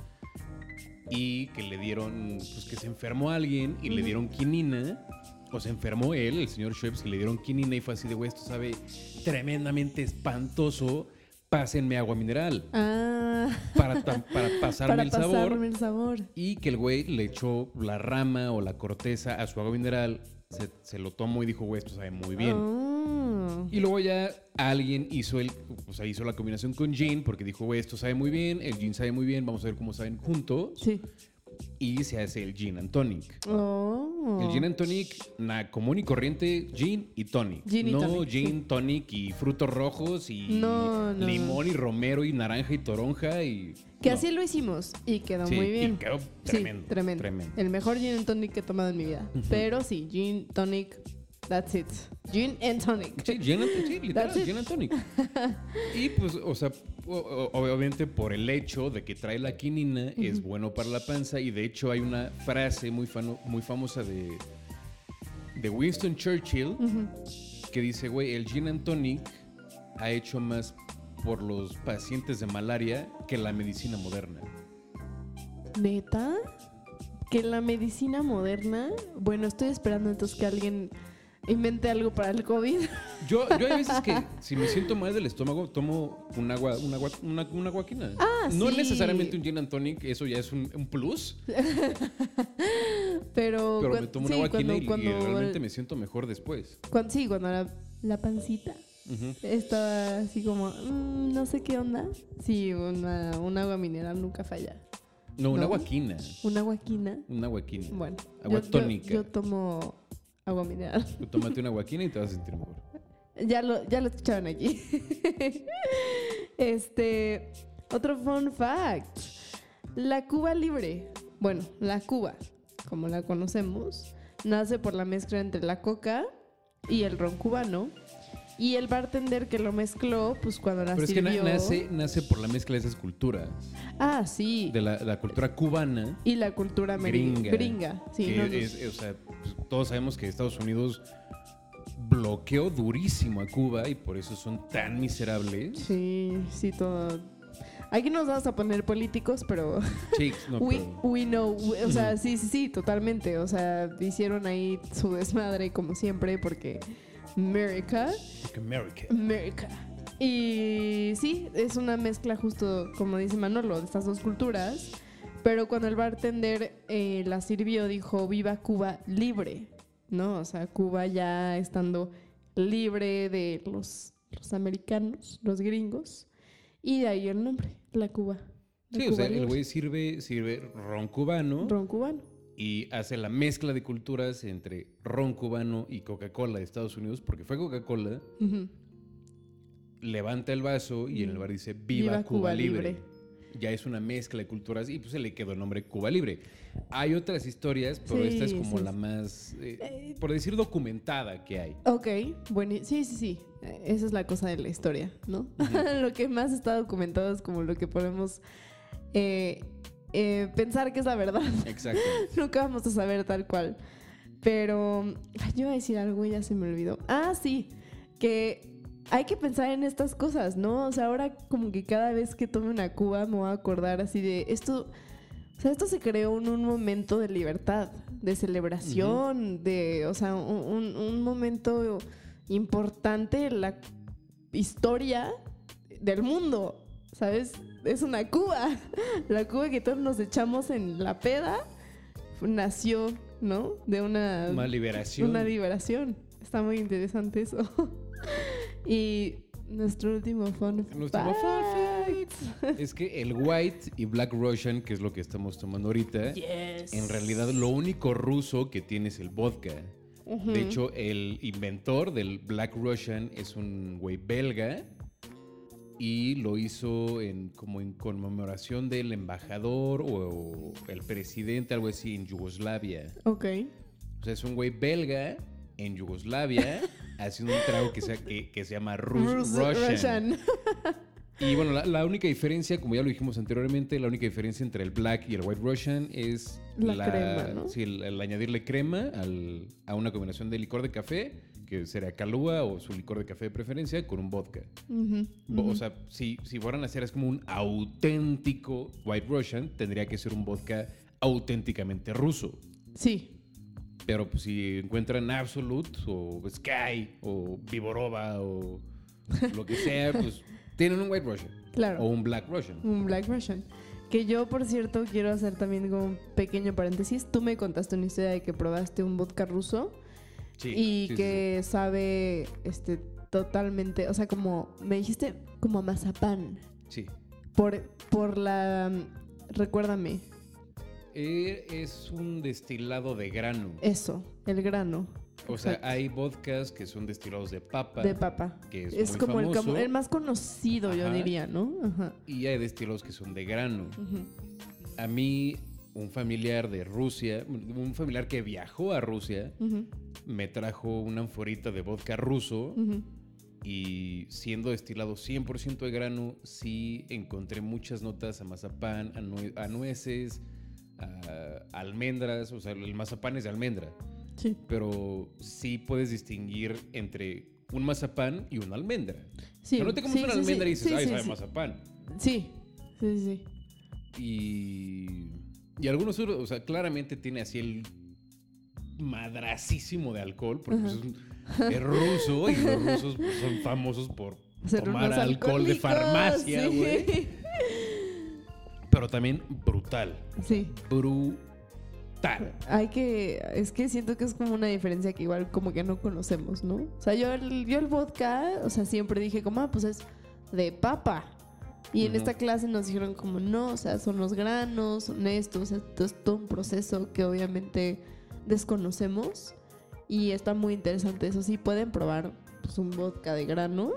Y que le dieron, pues que se enfermó alguien y le dieron quinina. O se enfermó él, el señor Schweppes, y le dieron quinina y fue así de, güey, esto sabe tremendamente espantoso. Pásenme agua mineral Ah, para, para pasarme para el sabor. pasarme el sabor. Y que el güey le echó la rama o la corteza a su agua mineral. Se, se lo tomó y dijo, güey, esto sabe muy bien. Ah. Y luego ya alguien hizo el, o sea, hizo la combinación con gin porque dijo, güey, esto sabe muy bien, el gin sabe muy bien, vamos a ver cómo saben juntos. Sí. Y se hace el gin and tonic. Oh. El gin and tonic, na, común y corriente, gin y tonic. Gin y no tonic, gin, tonic y frutos rojos y No, no, limón y romero y naranja y toronja y... Que así lo hicimos y quedó Sí, muy y bien. quedó Sí, tremendo, tremendo. tremendo. El mejor gin and tonic que he tomado en mi vida. Pero sí, gin, tonic, that's it. Gin and tonic. Sí, gin and, sí, literal, gin and tonic. Y pues, o sea, obviamente por el hecho de que trae la quinina es bueno para la panza y de hecho hay una frase muy, fano- muy famosa de, de Winston Churchill que dice, güey, el gin and tonic ha hecho más por los pacientes de malaria que la medicina moderna. ¿Neta? Que la medicina moderna. Bueno, estoy esperando entonces que alguien invente algo para el COVID. Yo, yo hay veces que si me siento mal del estómago, tomo un agua, un agua, una, una guaquina. Ah, no sí. necesariamente un gin and tonic, eso ya es un, un plus. Pero, Pero me tomo sí, una guaquina cuando, y, y cuando- realmente me siento mejor después. cuan- sí, cuando la, la pancita estaba así como, "Mm, no sé qué onda. Sí, una, un agua mineral nunca falla. No, una ¿No? guaquina. Una guaquina. Una guaquina. Bueno, Agua yo- yo- tónica. Yo, tomo agua mineral. Tómate una guaquina y te vas a sentir mejor. Ya lo, ya lo escucharon aquí. este, otro fun fact. La Cuba libre, bueno, la Cuba, como la conocemos, nace por la mezcla entre la coca y el ron cubano. Y el bartender que lo mezcló, pues cuando la Pero es que nace, nace por la mezcla de esas culturas. Ah, sí. De la, la cultura cubana. Y la cultura Gringa. gringa. Sí, no, es- o sea, pues, todos sabemos que Estados Unidos bloqueó durísimo a Cuba y por eso son tan miserables. Sí, sí, todo. Aquí nos vamos a poner políticos, pero Chicos, no, we, pero- we know. O sea, sí, sí, sí, totalmente. O sea, hicieron ahí su desmadre como siempre porque America, America. America. Y sí, es una mezcla justo, como dice Manolo, de estas dos culturas. Pero cuando el bartender eh, la sirvió, dijo, viva Cuba libre, ¿no? O sea, Cuba ya estando libre de los, los americanos, los gringos. Y de ahí el nombre, la Cuba. La Sí, o sea, el güey sirve, sirve ron cubano Ron cubano. Y hace la mezcla de culturas entre ron cubano y Coca-Cola de Estados Unidos, porque fue Coca-Cola, levanta el vaso y en el bar dice Viva, Viva Cuba, Cuba Libre. Libre. Ya es una mezcla de culturas y pues se le quedó el nombre Cuba Libre. Hay otras historias, pero Sí, esta es como sí, la más, eh, Eh, por decir, documentada que hay. Ok, bueno, sí, sí, sí. Eh, Esa es la cosa de la historia, ¿no? lo que más está documentado es como lo que podemos eh, eh, pensar que es la verdad. Exacto. Nunca vamos a saber tal cual. Pero ay, yo iba a decir algo y ya se me olvidó. Ah, sí, que hay que pensar en estas cosas, ¿no? O sea, ahora como que cada vez que tome una cuba me voy a acordar así de esto. O sea, esto se creó en un momento de libertad, de celebración, de, o sea, un, un- un momento importante en la historia del mundo, ¿sabes? Es una Cuba. La Cuba que todos nos echamos en la peda nació, ¿no? De una, Una liberación. una liberación. Está muy interesante eso. y nuestro último fun Nuestro fact. fun fact es que el White y Black Russian, que es lo que estamos tomando ahorita, Yes. en realidad lo único ruso que tiene es el vodka. De hecho, el inventor del Black Russian es un güey belga y lo hizo en, como en conmemoración del embajador o, o el presidente, algo así, en Yugoslavia. Ok. O sea, es un güey belga en Yugoslavia haciendo un trago que se, que, que se llama Rus- Rus- Russian. Y bueno, la, la única diferencia, como ya lo dijimos anteriormente, la única diferencia entre el Black y el White Russian es La crema, ¿no? sí, el, el añadirle crema al- a una combinación de licor de café, que sería Calúa o su licor de café de preferencia, con un vodka. Bo- ujú. O sea, si, si fueran a hacer es como un auténtico White Russian, tendría que ser un vodka auténticamente ruso. Sí. Pero pues, si encuentran Absolute o Sky o Viborova o lo que sea, pues tienen un White Russian Claro. o un Black Russian. Un Black Russian. Que yo, por cierto, quiero hacer también como un pequeño paréntesis. Tú me contaste una historia de que probaste un vodka ruso Sí, y sí, sí, que sabe este totalmente, o sea, como me dijiste como a mazapán. Sí. Por, por la recuérdame, Eh, es un destilado de grano. eso, el grano O sea, exacto. hay vodkas que son destilados de papa. de papa. que es Es, muy como el, famoso. como el más conocido, yo diría, ¿no? Ajá. Y hay destilados que son de grano. Ujú. A mí, un familiar de Rusia, un familiar que viajó a Rusia, me trajo una anforita de vodka ruso. Y siendo destilado 100% de grano, sí encontré muchas notas a mazapán, a, nue- a nueces, a almendras. O sea, el mazapán es de almendra. Sí. Pero sí puedes distinguir entre un mazapán y una almendra. Sí, O sea, no te comes sí, una sí, almendra y dices, ay, sabe sí. mazapán. Sí, sí, sí. Y, y algunos otros, o sea, claramente tiene así el madracísimo de alcohol, porque pues, es, un- es ruso y los rusos pues, son famosos por Ser tomar alcohol de farmacia, sí. güey. Pero también brutal. Sí. Brutal. Hay que. Es que siento que es como una diferencia que igual como que no conocemos, ¿no? O sea, yo el, yo el vodka, o sea, siempre dije como, ah, pues es de papa. Y en esta clase nos dijeron como, no, o sea, son los granos, son estos, o sea, todo es todo un proceso que obviamente desconocemos. Y está muy interesante. Eso sí, pueden probar pues, un vodka de grano,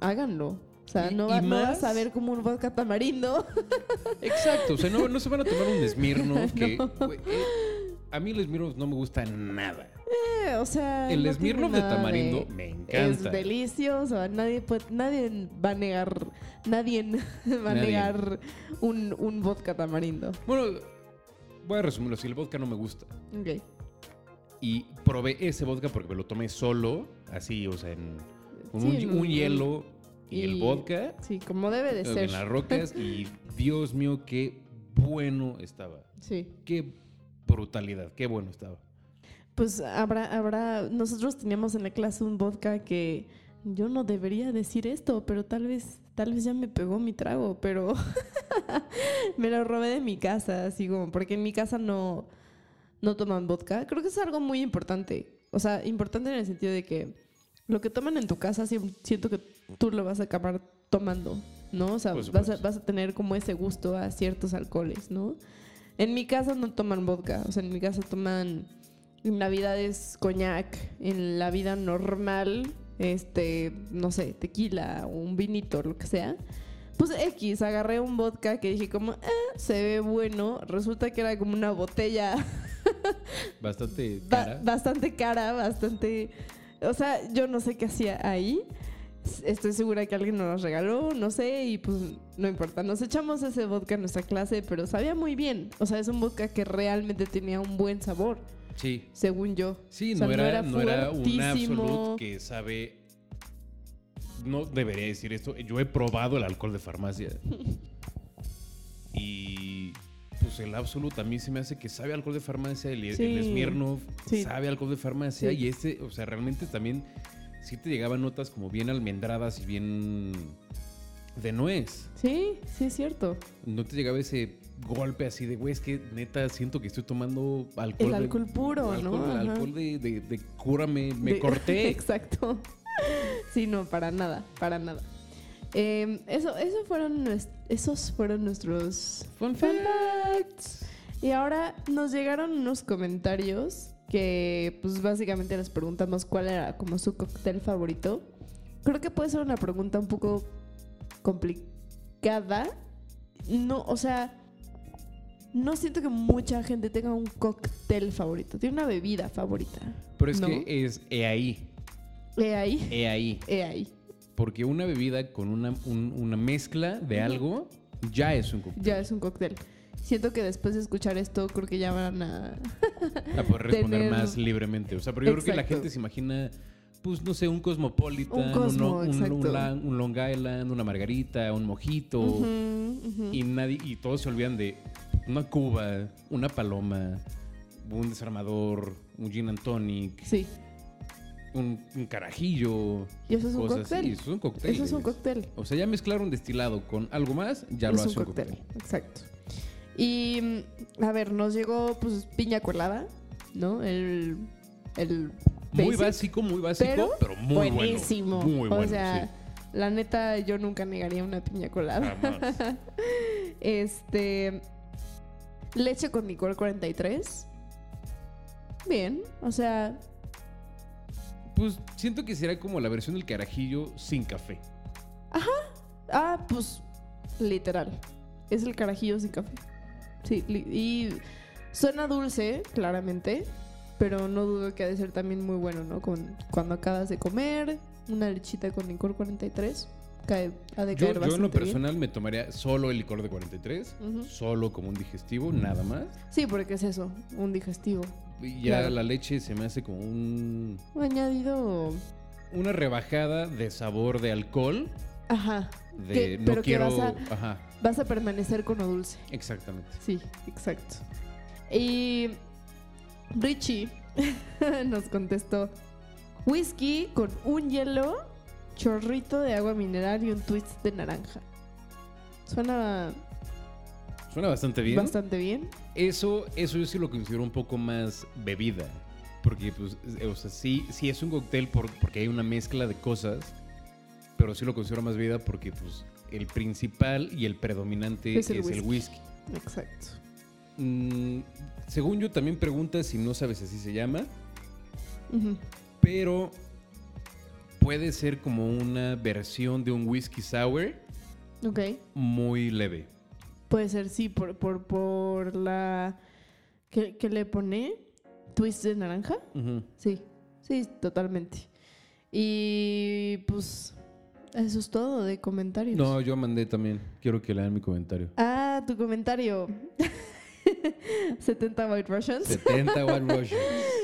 háganlo. O sea, no, va, no vas a ver como un vodka tamarindo. Exacto. O sea, no, no se van a tomar un Smirnoff que... No. eh, a mí el Smirnoff no me gusta nada. Eh, o sea, El no Smirnoff de tamarindo me encanta. Es delicioso. Nadie, puede, nadie va a negar. Nadie va a Nadie. negar un, un vodka tamarindo. Bueno, voy a resumirlo así. El vodka no me gusta. Ok. Y probé ese vodka porque me lo tomé solo, así, o sea, en, con Sí, un, en un un- hielo y, el vodka Sí, como debe de eh, ser. en las rocas. y Dios mío, qué bueno estaba. Sí. Qué brutalidad, qué bueno estaba. Pues habrá, habrá. Nosotros teníamos en la clase un vodka que yo no debería decir esto, pero tal vez, tal vez ya me pegó mi trago, pero me lo robé de mi casa, así como, porque en mi casa no, no toman vodka. Creo que es algo muy importante. O sea, importante en el sentido de que lo que toman en tu casa siento que tú lo vas a acabar tomando, ¿no? O sea, vas a, vas a tener como ese gusto a ciertos alcoholes, ¿no? En mi casa no toman vodka, o sea, en mi casa toman en Navidades coñac, en la vida normal, este, no sé, tequila, un vinito, lo que sea. Pues X, agarré un vodka que dije como, "Ah, se ve bueno. Resulta que era como una botella Bastante ba- cara. bastante cara, bastante... O sea, yo no sé qué hacía ahí. Estoy segura que alguien nos los regaló, no sé, y pues no importa. Nos echamos ese vodka en nuestra clase, pero sabía muy bien. O sea, es un vodka que realmente tenía un buen sabor, Sí. según yo. Sí, O sea, no, era, no era un absolute que sabe. No debería decir esto. Yo he probado el alcohol de farmacia. y pues el absolute a mí se me hace que sabe alcohol de farmacia. El, el Sí. Smirnoff Sí. sabe alcohol de farmacia. Sí. Y este, o sea, realmente también sí te llegaban notas como bien almendradas y bien de nuez. Sí, sí es cierto. No te llegaba ese golpe así de, güey, es que neta siento que estoy tomando alcohol. El de- alcohol puro, alcohol, ¿no? Ajá. Alcohol de, de, de cúrame, me corté. Exacto. Sí, no, para nada, para nada. Eh, eso, eso fueron esos fueron nuestros Fun fun facts. Y ahora nos llegaron unos comentarios que, pues básicamente les preguntamos cuál era como su cóctel favorito. Creo que puede ser una pregunta un poco complicada. No, o sea, no siento que mucha gente tenga un cóctel favorito. Tiene una bebida favorita. Pero es ¿no? que es he ahí, He ahí, he ahí. he ahí. Porque una bebida con una, un- una mezcla de algo ya es un cóctel. Ya es un cóctel. Siento que después de escuchar esto, creo que ya van a. A poder responder Tener- más libremente. O sea, pero yo creo que la gente se imagina, pues no sé, un Cosmopolitan, Un Cosmo, un, un- exacto. un Lang- un Long Island, una Margarita, un Mojito. Y nadie, y todos se olvidan de una Cuba, una Paloma, un desarmador, un Gin and Tonic, Sí. un, un carajillo. Y eso es un cóctel. así. Eso es un cóctel. Eso es un cóctel. O sea, ya mezclar un destilado con algo más, ya lo es hace un cóctel. Exacto. Y mm, a ver, nos llegó pues piña colada, ¿no? El. El. Muy basic, básico, muy básico, pero pero, muy buenísimo. bueno. Muy bueno, o sea, sí. la neta, yo nunca negaría una piña colada. Jamás. Este. Leche con licor 43. Bien, o sea, Pues siento que será como la versión del carajillo sin café. ah, pues literal. Es el carajillo sin café. Sí, y suena dulce, claramente, pero no dudo que ha de ser también muy bueno, ¿no? Con, cuando acabas de comer, una lechita con licor 43, cae, ha de Yo, caer yo en lo bien. personal me tomaría solo el licor de 43, Ujú. solo como un digestivo, nada más. Sí, porque es eso, un digestivo. Y ya Claro. la leche se me hace como un... Un añadido una rebajada de sabor de alcohol. Ajá. De Que- no pero que quiero. vas a- Ajá, Vas a permanecer con lo dulce. exactamente. Sí, exacto. Y Richie nos contestó, whisky con un hielo, chorrito de agua mineral y un twist de naranja. Suena Suena bastante bien. bastante bien. Eso, eso yo sí lo considero un poco más bebida. Porque, pues, eh, o sea, sí, sí es un cóctel por- porque hay una mezcla de cosas. Pero sí lo considero más bebida porque, pues, el principal y el predominante Es es el el, whisky. Exacto. Mm, según yo, también pregunta si no sabes así se llama. Pero puede ser como una versión de un whisky sour Ok. muy leve. Puede ser, sí, por, por, por la... ¿Qué, qué le pone? ¿Twist de naranja? Sí, sí, totalmente. Y pues eso es todo de comentarios. No, yo mandé también. Quiero que lean mi comentario. Ah, tu comentario. 70 White Russians. 70 White Russian.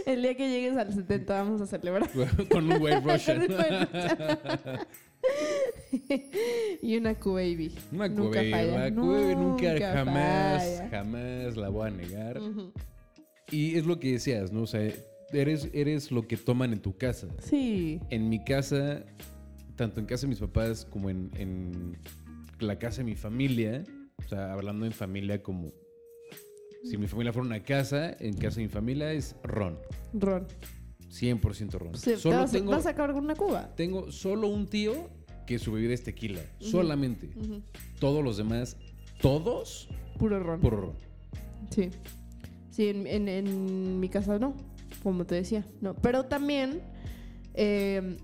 El día que llegues al 70 vamos a celebrar. Con un White Russian. Y una Q-Baby. Una Q-Baby, nunca, Nunca jamás, falla. jamás la voy a negar. Y es lo que decías, ¿no? O sea, eres, eres lo que toman en tu casa. Sí. En mi casa, tanto en casa de mis papás como en, en la casa de mi familia, o sea, hablando en familia como si mi familia fuera una casa, en casa de mi familia es ron. Ron. 100% ron. Sí, ¿te Solo vas, tengo, vas a acabar con una cuba? tengo solo un tío que su bebida es tequila. Solamente. Todos los demás, todos, Puro ron. puro ron. Sí. Sí, en, en- en mi casa no, como te decía, no. Pero también eh,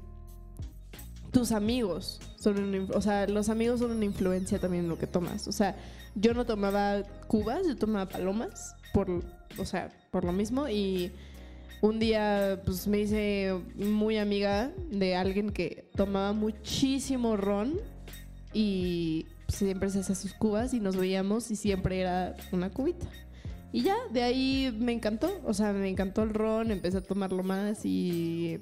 tus amigos son o sea, los amigos son una influencia también en lo que tomas. O sea, yo no tomaba cubas, yo tomaba palomas, por, o sea, por lo mismo. Y un día, pues me hice muy amiga de alguien que tomaba muchísimo ron y siempre se hacía sus cubas y nos veíamos y siempre era una cubita. Y ya, de ahí me encantó. O sea, me encantó el ron, empecé a tomarlo más y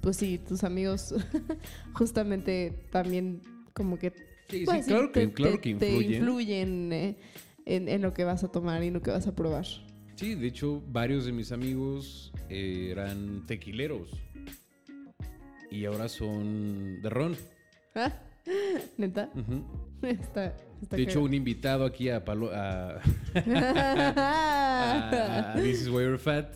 pues sí, tus amigos justamente también como que... Sí, pues, sí, claro que, te- claro que te influyen. eh, en, en lo que vas a tomar y en lo que vas a probar. Sí, de hecho, varios de mis amigos eh, eran tequileros. Y ahora son de ron. Ah, ¿Neta? Está, está De hecho, un invitado aquí a, Palo- a, a, a This is Why You're Fat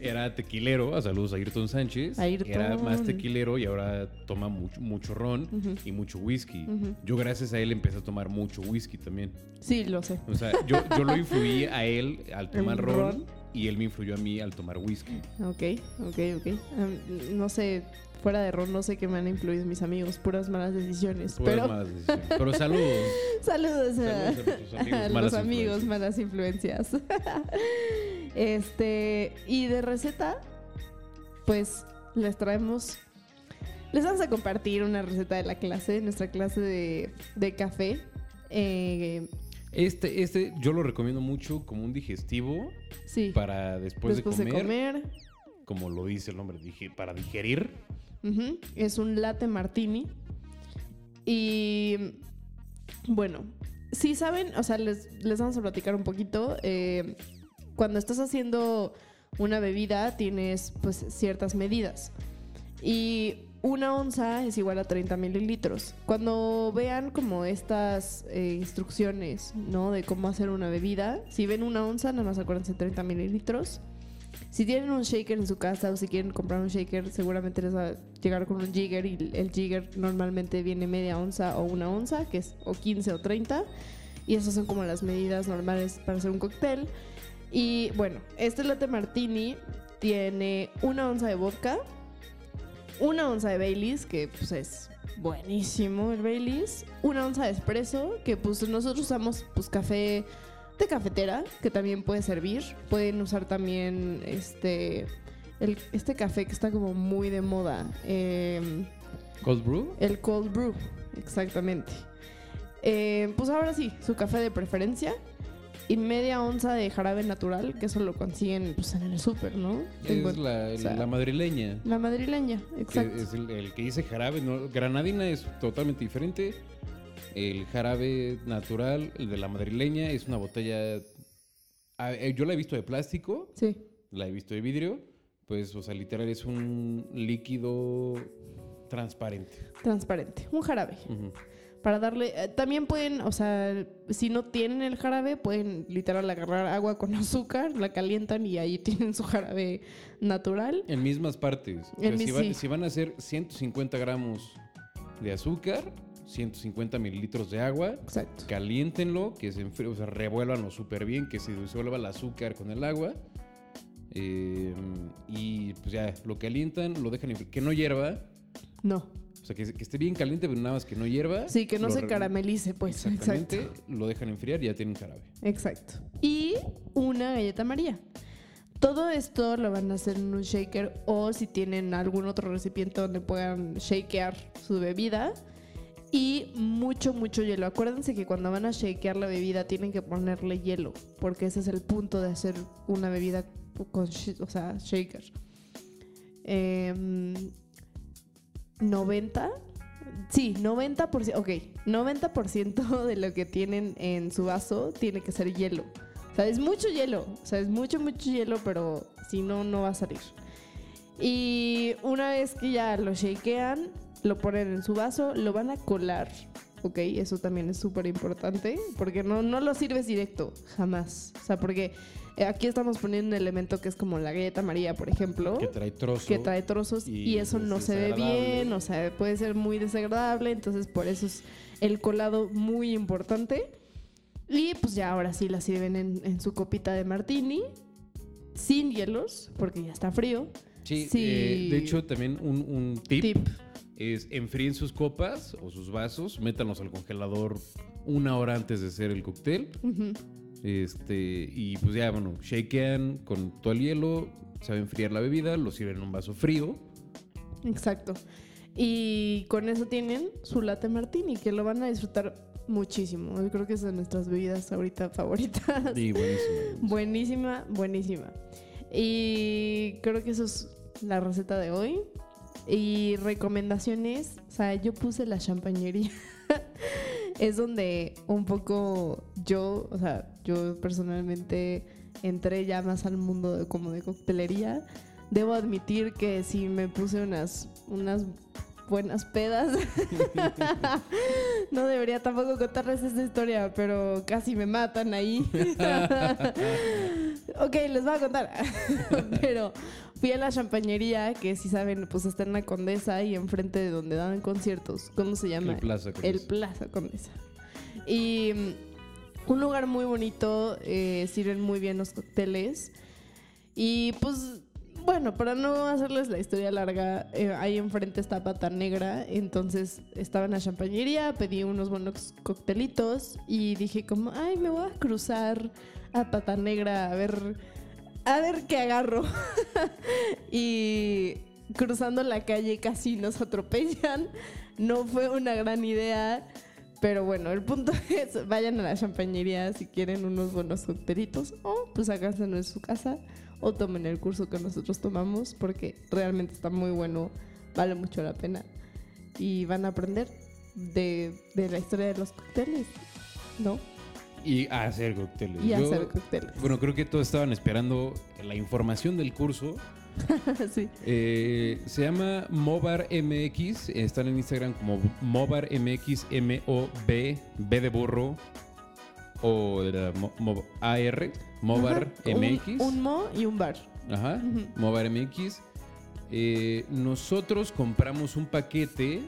era tequilero. A saludos a Ayrton Sánchez. Ayrton. Era más tequilero y ahora toma mucho, mucho ron y mucho whisky. Yo, gracias a él, empecé a tomar mucho whisky también. Sí, lo sé. O sea, yo, yo lo influí a él al tomar ¿En ron, ron? y él me influyó a mí al tomar whisky. Ok, ok, ok. No sé, fuera de ron, no sé qué me han influido mis amigos. Puras malas decisiones. Puras pero malas decisiones. Pero saludos. saludos a, Saludos a nuestros amigos, a malas los amigos, malas influencias. este, y de receta, pues les traemos. Les vamos a compartir una receta de la clase, nuestra clase de, de café. Eh, Este, este yo lo recomiendo mucho como un digestivo sí, para después, después de, de comer, comer. como lo dice el nombre, para digerir. Es un latte martini. Y bueno, si saben, o sea, les, les vamos a platicar un poquito. eh, cuando estás haciendo una bebida, tienes pues ciertas medidas. Y una onza es igual a 30 mililitros. Cuando vean como estas eh, instrucciones, ¿no? De cómo hacer una bebida, si ven una onza, nada más acuérdense 30 mililitros. Si tienen un shaker en su casa o si quieren comprar un shaker, seguramente les va a llegar con un jigger y el jigger normalmente viene media onza o una onza, que es o 15 o 30. Y esas son como las medidas normales para hacer un cóctel. Y bueno, este latte martini tiene una onza de vodka, una onza de Baileys, que pues es buenísimo el Baileys, una onza de espresso, que pues nosotros usamos pues café cafetera, que también puede servir. Pueden usar también este, el, este café que está como muy de moda, em, Cold Brew. el cold brew, exactamente. Eh, pues ahora sí, su café de preferencia. y media onza de jarabe natural, que eso lo consiguen pues, en el súper, ¿no? Es la, o sea, la madrileña. la madrileña, exacto. es el, el que dice jarabe. ¿no? Granadina es totalmente diferente. El jarabe natural, el de la madrileña, es una botella. ah, eh, Yo la he visto de plástico, Sí, la he visto de vidrio. Pues, o sea, literal es un líquido transparente. transparente. Un jarabe. Para darle. eh, también pueden, o sea, si no tienen el jarabe, pueden literal agarrar agua con azúcar, la calientan y ahí tienen su jarabe natural. En mismas partes. O En si, van, sí. si van a hacer 150 gramos de azúcar, 150 mililitros de agua, Exacto. caliéntenlo, que se enfríe, o sea, revuélvanlo súper bien, que se disuelva el azúcar con el agua. eh, y pues ya, lo calientan, lo dejan enfriar. Que no hierva, No. o sea, que, que esté bien caliente, pero nada más que no hierva. Sí, que no se caramelice, pues. Exactamente, Exacto. lo dejan enfriar y ya tienen jarabe. Exacto. Y una galleta María. Todo esto lo van a hacer en un shaker o si tienen algún otro recipiente donde puedan shakear su bebida. Y mucho, mucho hielo. Acuérdense que cuando van a shakear la bebida tienen que ponerle hielo, porque ese es el punto de hacer una bebida con, o sea, shaker. Em, 90, sí, 90%, ok, 90% de lo que tienen en su vaso tiene que ser hielo. O sea, es mucho hielo, o sea, es mucho, mucho hielo, pero si no, no va a salir. Y una vez que ya lo shakean, lo ponen en su vaso, lo van a colar, ok, eso también es súper importante, porque no, no lo sirves directo, jamás. O sea, porque eh, aquí estamos poniendo un elemento que es como la galleta María, por ejemplo Que trae trozo. que trae trozos y y, eso es no se ve bien, o sea, puede ser muy desagradable, entonces por eso es el colado muy importante. Y pues ya ahora sí la sirven en, en su copita de martini, sin hielos, porque ya está frío. Sí, Sí. eh, de hecho también un, un tip, Tip. Es enfríen sus copas o sus vasos, métanlos al congelador una hora antes de hacer el cóctel. Este, y pues ya, bueno, shakean con todo el hielo, sabe enfriar la bebida, lo sirven en un vaso frío. Exacto. Y con eso tienen su latte martini, que lo van a disfrutar muchísimo. Yo creo que es de nuestras bebidas ahorita favoritas. Y buenísimo. Buenísima, buenísima. Y creo que eso es la receta de hoy. Y recomendaciones, o sea, yo puse la champañería. es donde un poco yo, o sea, yo personalmente entré ya más al mundo de, como de coctelería. Debo admitir que sí me puse unas, unas buenas pedas. no debería tampoco contarles esta historia, pero casi me matan ahí. ok, les voy a contar. pero fui a la champañería, que si saben, pues está en la Condesa y enfrente de donde dan conciertos. ¿Cómo se llama? El Plaza. creo El. Plaza Condesa. Y mm, un lugar muy bonito, eh, sirven muy bien los cócteles. Y pues, bueno, para no hacerles la historia larga, eh, ahí enfrente está Pata Negra. Entonces estaba en la champañería, pedí unos buenos coctelitos y dije como, ay, me voy a cruzar a Pata Negra a ver, a ver qué agarro. y cruzando la calle casi nos atropellan. No fue una gran idea. Pero bueno, el punto es, vayan a la champañería si quieren unos buenos coctelitos o pues háganse en su casa o tomen el curso que nosotros tomamos porque realmente está muy bueno, vale mucho la pena y van a aprender de, de la historia de los cócteles, ¿no? Y a hacer cócteles. Y Yo- hacer cócteles. Bueno, creo que todos estaban esperando la información del curso. sí. Eh, se llama Mobar MX. Están en Instagram como Mobar MX, M-O-B, B de burro. O era Mo- Mo- AR, Mobar Ajá, un- MX. Un, mo y un bar. Ajá, Ujú. Mobar MX. Eh, nosotros compramos un paquete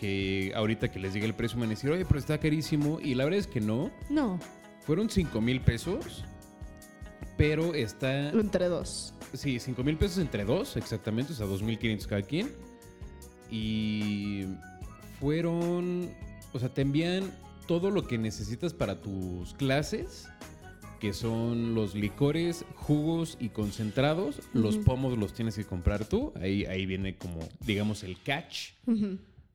que ahorita que les llegue el precio me van a decir, oye, pero está carísimo. Y la verdad es que no. No, Fueron 5 mil pesos. Pero está. entre dos. Sí, 5 mil pesos entre dos, exactamente. O sea, 2.500 cada quien. Y fueron. O sea, te envían todo lo que necesitas para tus clases. Que son los licores, jugos y concentrados. Los pomos los tienes que comprar tú. Ahí, ahí viene como, digamos, el catch.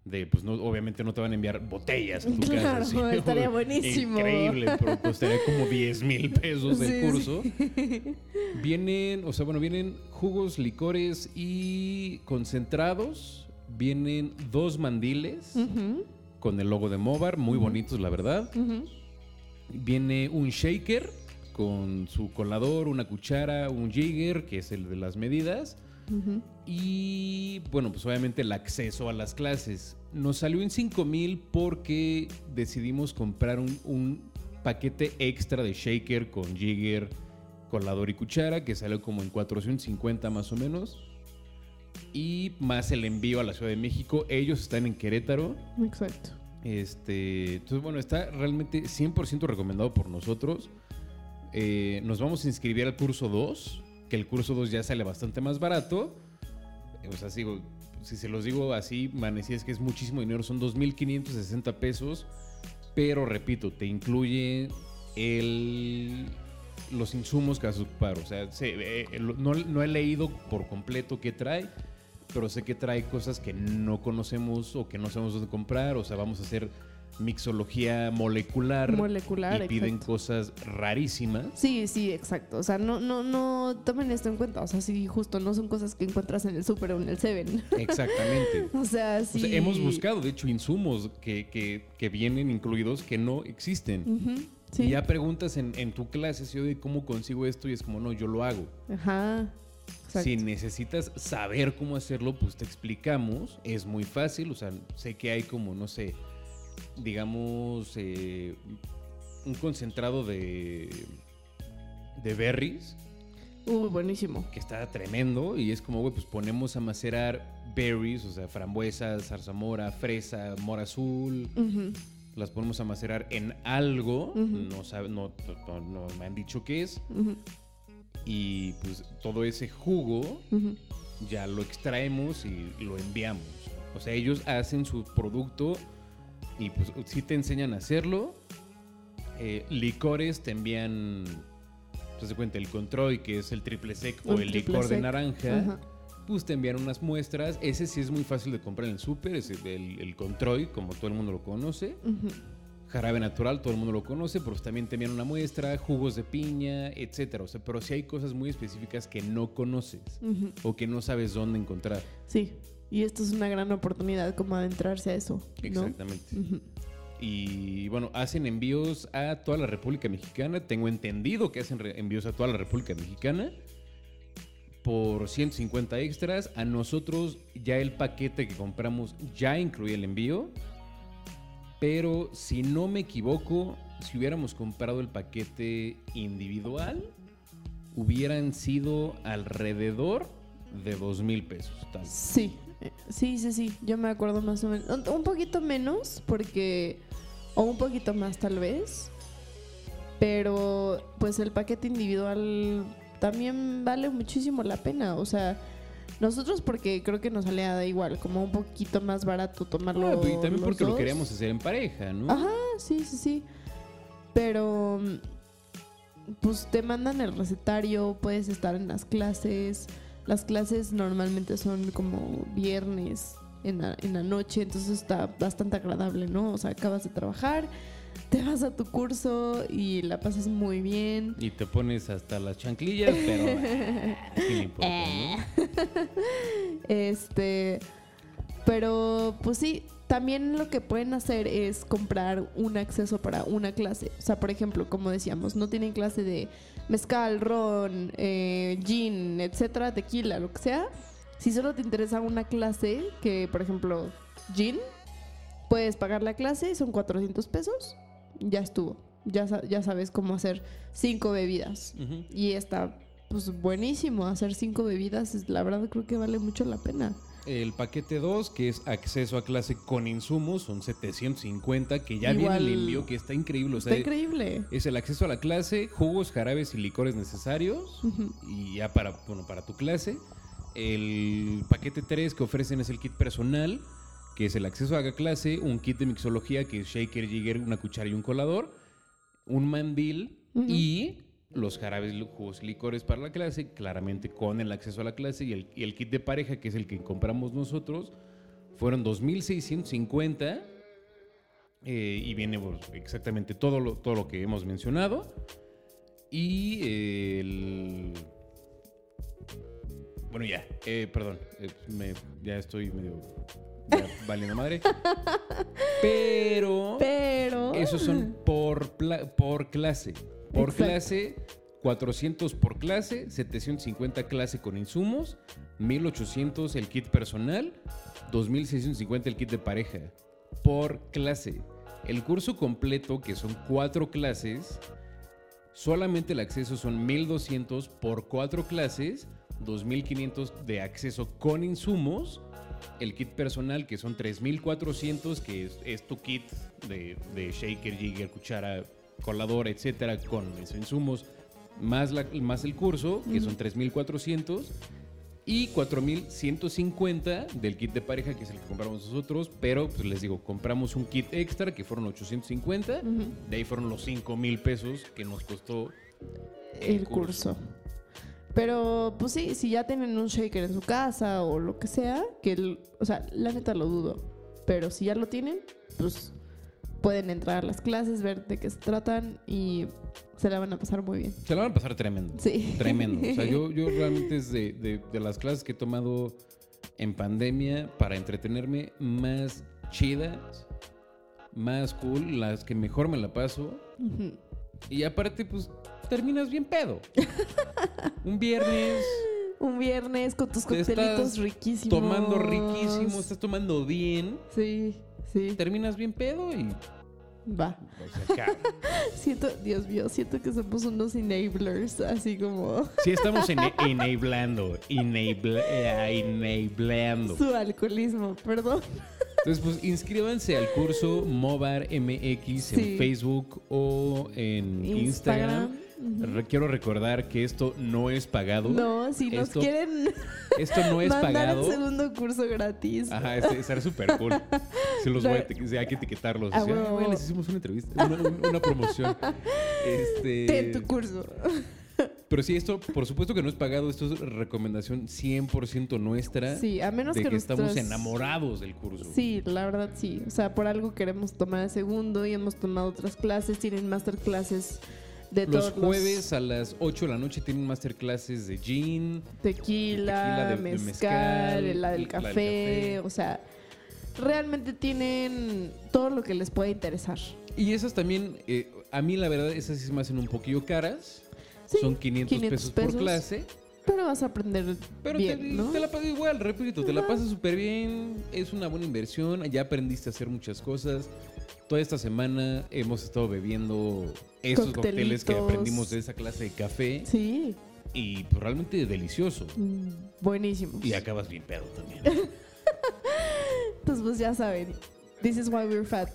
De, pues no, obviamente no te van a enviar botellas a tu Claro, casa. ¿sí? estaría buenísimo. Increíble, pero costaría como 10 mil pesos el Sí, curso. Vienen, o sea, bueno, vienen jugos, licores y concentrados. Vienen dos mandiles Ujú, con el logo de Mobar, muy bonitos, la verdad. Viene un shaker con su colador, una cuchara, un jigger, que es el de las medidas. Y bueno, pues obviamente el acceso a las clases. Nos salió en 5 mil porque decidimos comprar un, un paquete extra de shaker con jigger, colador y cuchara, que salió como en 450 más o menos. Y más el envío a la Ciudad de México. Ellos están en Querétaro. Exacto. Este, entonces, bueno, está realmente 100% recomendado por nosotros. Eh, nos vamos a inscribir al curso 2, que el curso 2 ya sale bastante más barato. Eh, O sea, sigo, si se los digo así, manecí es que es muchísimo dinero, son 2.560 pesos. Pero repito, te incluye el, los insumos que vas a ocupar. O sea, se- eh, no, no he leído por completo qué trae, pero sé que trae cosas que no conocemos o que no sabemos dónde comprar. O sea, vamos a hacer mixología molecular. Molecular, Y piden exacto. cosas rarísimas. Sí, sí, exacto. O sea, no, no, no tomen esto en cuenta. O sea, sí, justo no son cosas que encuentras en el súper o en el Seven. Exactamente. o sea, sí. O sea, hemos buscado, de hecho, insumos que, que- que vienen incluidos que no existen. Ujú, Sí. Y ya preguntas en, en tu clase, si oye, ¿cómo consigo esto? Y es como, no, yo lo hago. Ajá. Exacto. Si necesitas saber cómo hacerlo, pues te explicamos. Es muy fácil. O sea, sé que hay como, no sé, digamos, eh, un concentrado de, de berries Uy, buenísimo. que está tremendo. Y es como, güey, pues ponemos a macerar berries, o sea, frambuesas, zarzamora, fresa, mora azul. Ujú. Las ponemos a macerar en algo. No, no, no- no me han dicho qué es. Y pues todo ese jugo ya lo extraemos y lo enviamos. O sea, ellos hacen su producto y pues sí te enseñan a hacerlo. Eh, licores te envían, pues se cuenta, el control, que es el triple sec o el licor de naranja. Pues te envían unas muestras. Ese sí es muy fácil de comprar en el súper, es el, el control, como todo el mundo lo conoce. Jarabe natural, todo el mundo lo conoce, pero también te envían una muestra, jugos de piña, etcétera. O sea, pero sí hay cosas muy específicas que no conoces o que no sabes dónde encontrar. Sí. Y esto es una gran oportunidad como adentrarse a eso. ¿no? Exactamente. Y bueno, hacen envíos a toda la República Mexicana. Tengo entendido que hacen envíos a toda la República Mexicana por 150 extras. A nosotros ya el paquete que compramos ya incluye el envío. Pero si no me equivoco, si hubiéramos comprado el paquete individual, hubieran sido alrededor de 2 mil pesos. Sí, sí, sí, sí. Yo me acuerdo más o menos. Un poquito menos, porque. O un poquito más, tal vez. Pero, pues el paquete individual también vale muchísimo la pena. O sea, nosotros, porque creo que nos salía da igual, como un poquito más barato tomarlo. Ah, y también porque lo queríamos hacer en pareja, ¿no? Ajá, sí, sí, sí. Pero, pues te mandan el recetario, puedes estar en las clases. Las clases normalmente son como viernes en la, en la noche, entonces está bastante agradable, ¿no? O sea, acabas de trabajar, te vas a tu curso y la pasas muy bien. Y te pones hasta las chanclillas, pero ¿a quién le importa, no? Este, pero pues sí, también lo que pueden hacer es comprar un acceso para una clase. O sea, por ejemplo, como decíamos, no tienen clase de mezcal, ron, eh, gin, etcétera, tequila, lo que sea. Si solo te interesa una clase, que por ejemplo, gin, puedes pagar la clase, son 400 pesos, ya estuvo. Ya, ya sabes cómo hacer cinco bebidas. Y está pues buenísimo hacer cinco bebidas, la verdad creo que vale mucho la pena. El paquete 2, que es acceso a clase con insumos, son 750, que ya Igual- viene el envío, que está increíble. O sea, Está increíble. es el acceso a la clase, jugos, jarabes y licores necesarios, y ya para, bueno, para tu clase. El paquete 3 que ofrecen es el kit personal, que es el acceso a la clase, un kit de mixología, que es shaker, jigger, una cuchara y un colador, un mandil y los jarabes, jugos licores para la clase, claramente con el acceso a la clase y el, y el kit de pareja, que es el que compramos nosotros, fueron 2.650 eh, y viene exactamente todo lo, todo lo que hemos mencionado. Y eh, el... Bueno, ya, eh, perdón, eh, me- ya estoy medio ya valiendo madre. Pero... Pero. Esos son por, clase. Por Exacto. clase, 400 por clase, 750 clase con insumos, 1800 el kit personal, 2650 el kit de pareja. Por clase. El curso completo, que son cuatro clases, solamente el acceso son 1200 por cuatro clases, 2500 de acceso con insumos el kit personal, que son 3400, que es, es tu kit de, de shaker, jigger, cuchara, colador, etcétera, con esos insumos, más, la- más el curso, que son 3400, y 4150 del kit de pareja, que es el que compramos nosotros, pero pues les digo, compramos un kit extra, que fueron 850, Ujú. de ahí fueron los 5000 pesos que nos costó el curso. Pero, pues sí, si ya tienen un shaker en su casa o lo que sea, que, el- o sea, la neta lo dudo. Pero si ya lo tienen, pues pueden entrar a las clases, ver de qué se tratan y se la van a pasar muy bien. Se la van a pasar tremendo. Sí. Tremendo. O sea, yo, yo realmente es de, de- de las clases que he tomado en pandemia para entretenerme más chidas, más cool, las que mejor me la paso. Y aparte, pues, terminas bien pedo. Un viernes Un viernes con tus Te coctelitos riquísimos. tomando riquísimo, estás tomando bien, Sí, sí. terminas bien pedo y... Va. Ca- Siento, Dios mío, siento que somos unos enablers, así como sí estamos ene- enablando, enable- eh, enablando. su alcoholismo, perdón. Entonces, pues inscríbanse al curso Movar MX Sí. en Facebook o en Instagram. Ujú. Re- Quiero recordar que esto no es pagado. No, si nos Esto quieren Esto no es mandar pagado. el segundo curso gratis. Ajá, este, estará súper cool. Se los voy a, hay que etiquetarlos. A Así, "Ay, huevo. güey, les hicimos una entrevista, una, promoción. Este, Ten tu curso. pero sí, esto, por supuesto que no es pagado. Esto es recomendación 100% nuestra. Sí, a menos de que, que, estamos enamorados del curso. Sí, la verdad sí. O sea, por algo queremos tomar el segundo y hemos tomado otras clases. Tienen masterclasses de Los todos jueves a las 8 de la noche tienen masterclasses de gin. tequila, tequila, de- de mezcal, mezcal, la del la café, del café. o sea, realmente tienen todo lo que les puede interesar. Y esas también, eh, a mí la verdad, esas sí se me hacen un poquillo caras. Sí, Son 500, 500 pesos, pesos. por clase. Pero vas a aprender Pero bien, te, ¿no? te la pasas igual, repito, te la pasas súper bien. Es una buena inversión. Ya aprendiste a hacer muchas cosas. Toda esta semana hemos estado bebiendo esos cócteles que aprendimos de esa clase de café. Sí, Y pues, realmente delicioso. mm, buenísimos. Y acabas bien pedo también. Entonces, pues ya saben, this is why we're fat.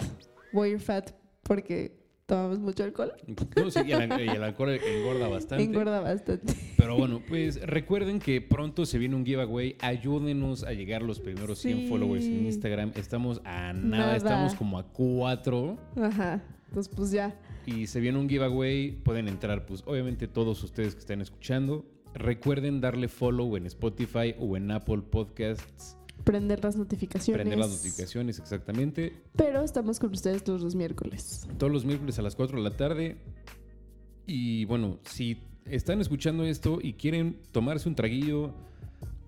Why you're fat, porque tomamos mucho alcohol. No, sí, y el, y el alcohol engorda bastante. Engorda bastante. Pero bueno, pues recuerden que pronto se viene un giveaway. Ayúdenos a llegar los primeros 100 Sí. followers en Instagram. Estamos a nada, Nada. estamos como a 4. Ajá. Entonces, pues ya. Y se viene un giveaway. Pueden entrar, pues obviamente todos ustedes que están escuchando. Recuerden darle follow en Spotify o en Apple Podcasts. Prender las notificaciones. Prender las notificaciones exactamente. Pero estamos con ustedes todos los miércoles. Todos los miércoles a las 4 de la tarde. Y bueno, si están escuchando esto y quieren tomarse un traguillo,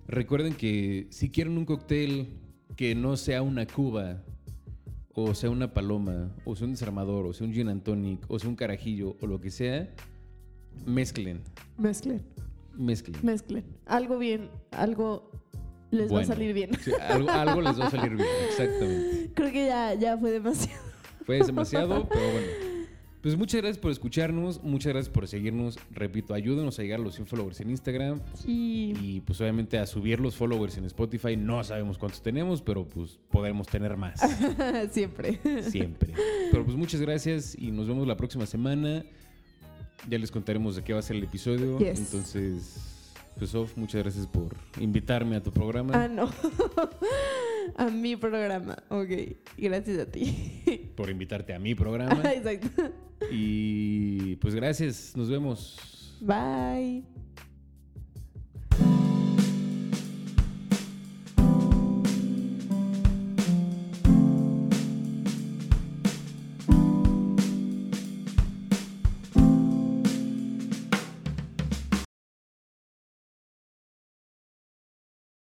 recuerden que si quieren un cóctel que no sea una cuba, o sea una paloma, o sea un desarmador, o sea un gin and tonic, o sea un carajillo, o lo que sea, mezclen, Mezclen, mezclen. mezclen. Algo bien, algo les va a salir bien. Sí, algo, algo les va a salir bien, exactamente. Creo que ya, ya fue demasiado. Fue demasiado, pero bueno. Pues muchas gracias por escucharnos, muchas gracias por seguirnos. Repito, ayúdenos a llegar a los 100 followers en Instagram Y y pues obviamente a subir los followers en Spotify. No sabemos cuántos tenemos, pero pues podremos tener más siempre. siempre. Pero pues muchas gracias y nos vemos la próxima semana. Ya les contaremos de qué va a ser el episodio. Yes. Entonces, pues Sof, muchas gracias por invitarme a tu programa. Ah, no. a mi programa. Ok. Gracias a ti. Por invitarte a mi programa. Exacto. y pues gracias, nos vemos. Bye.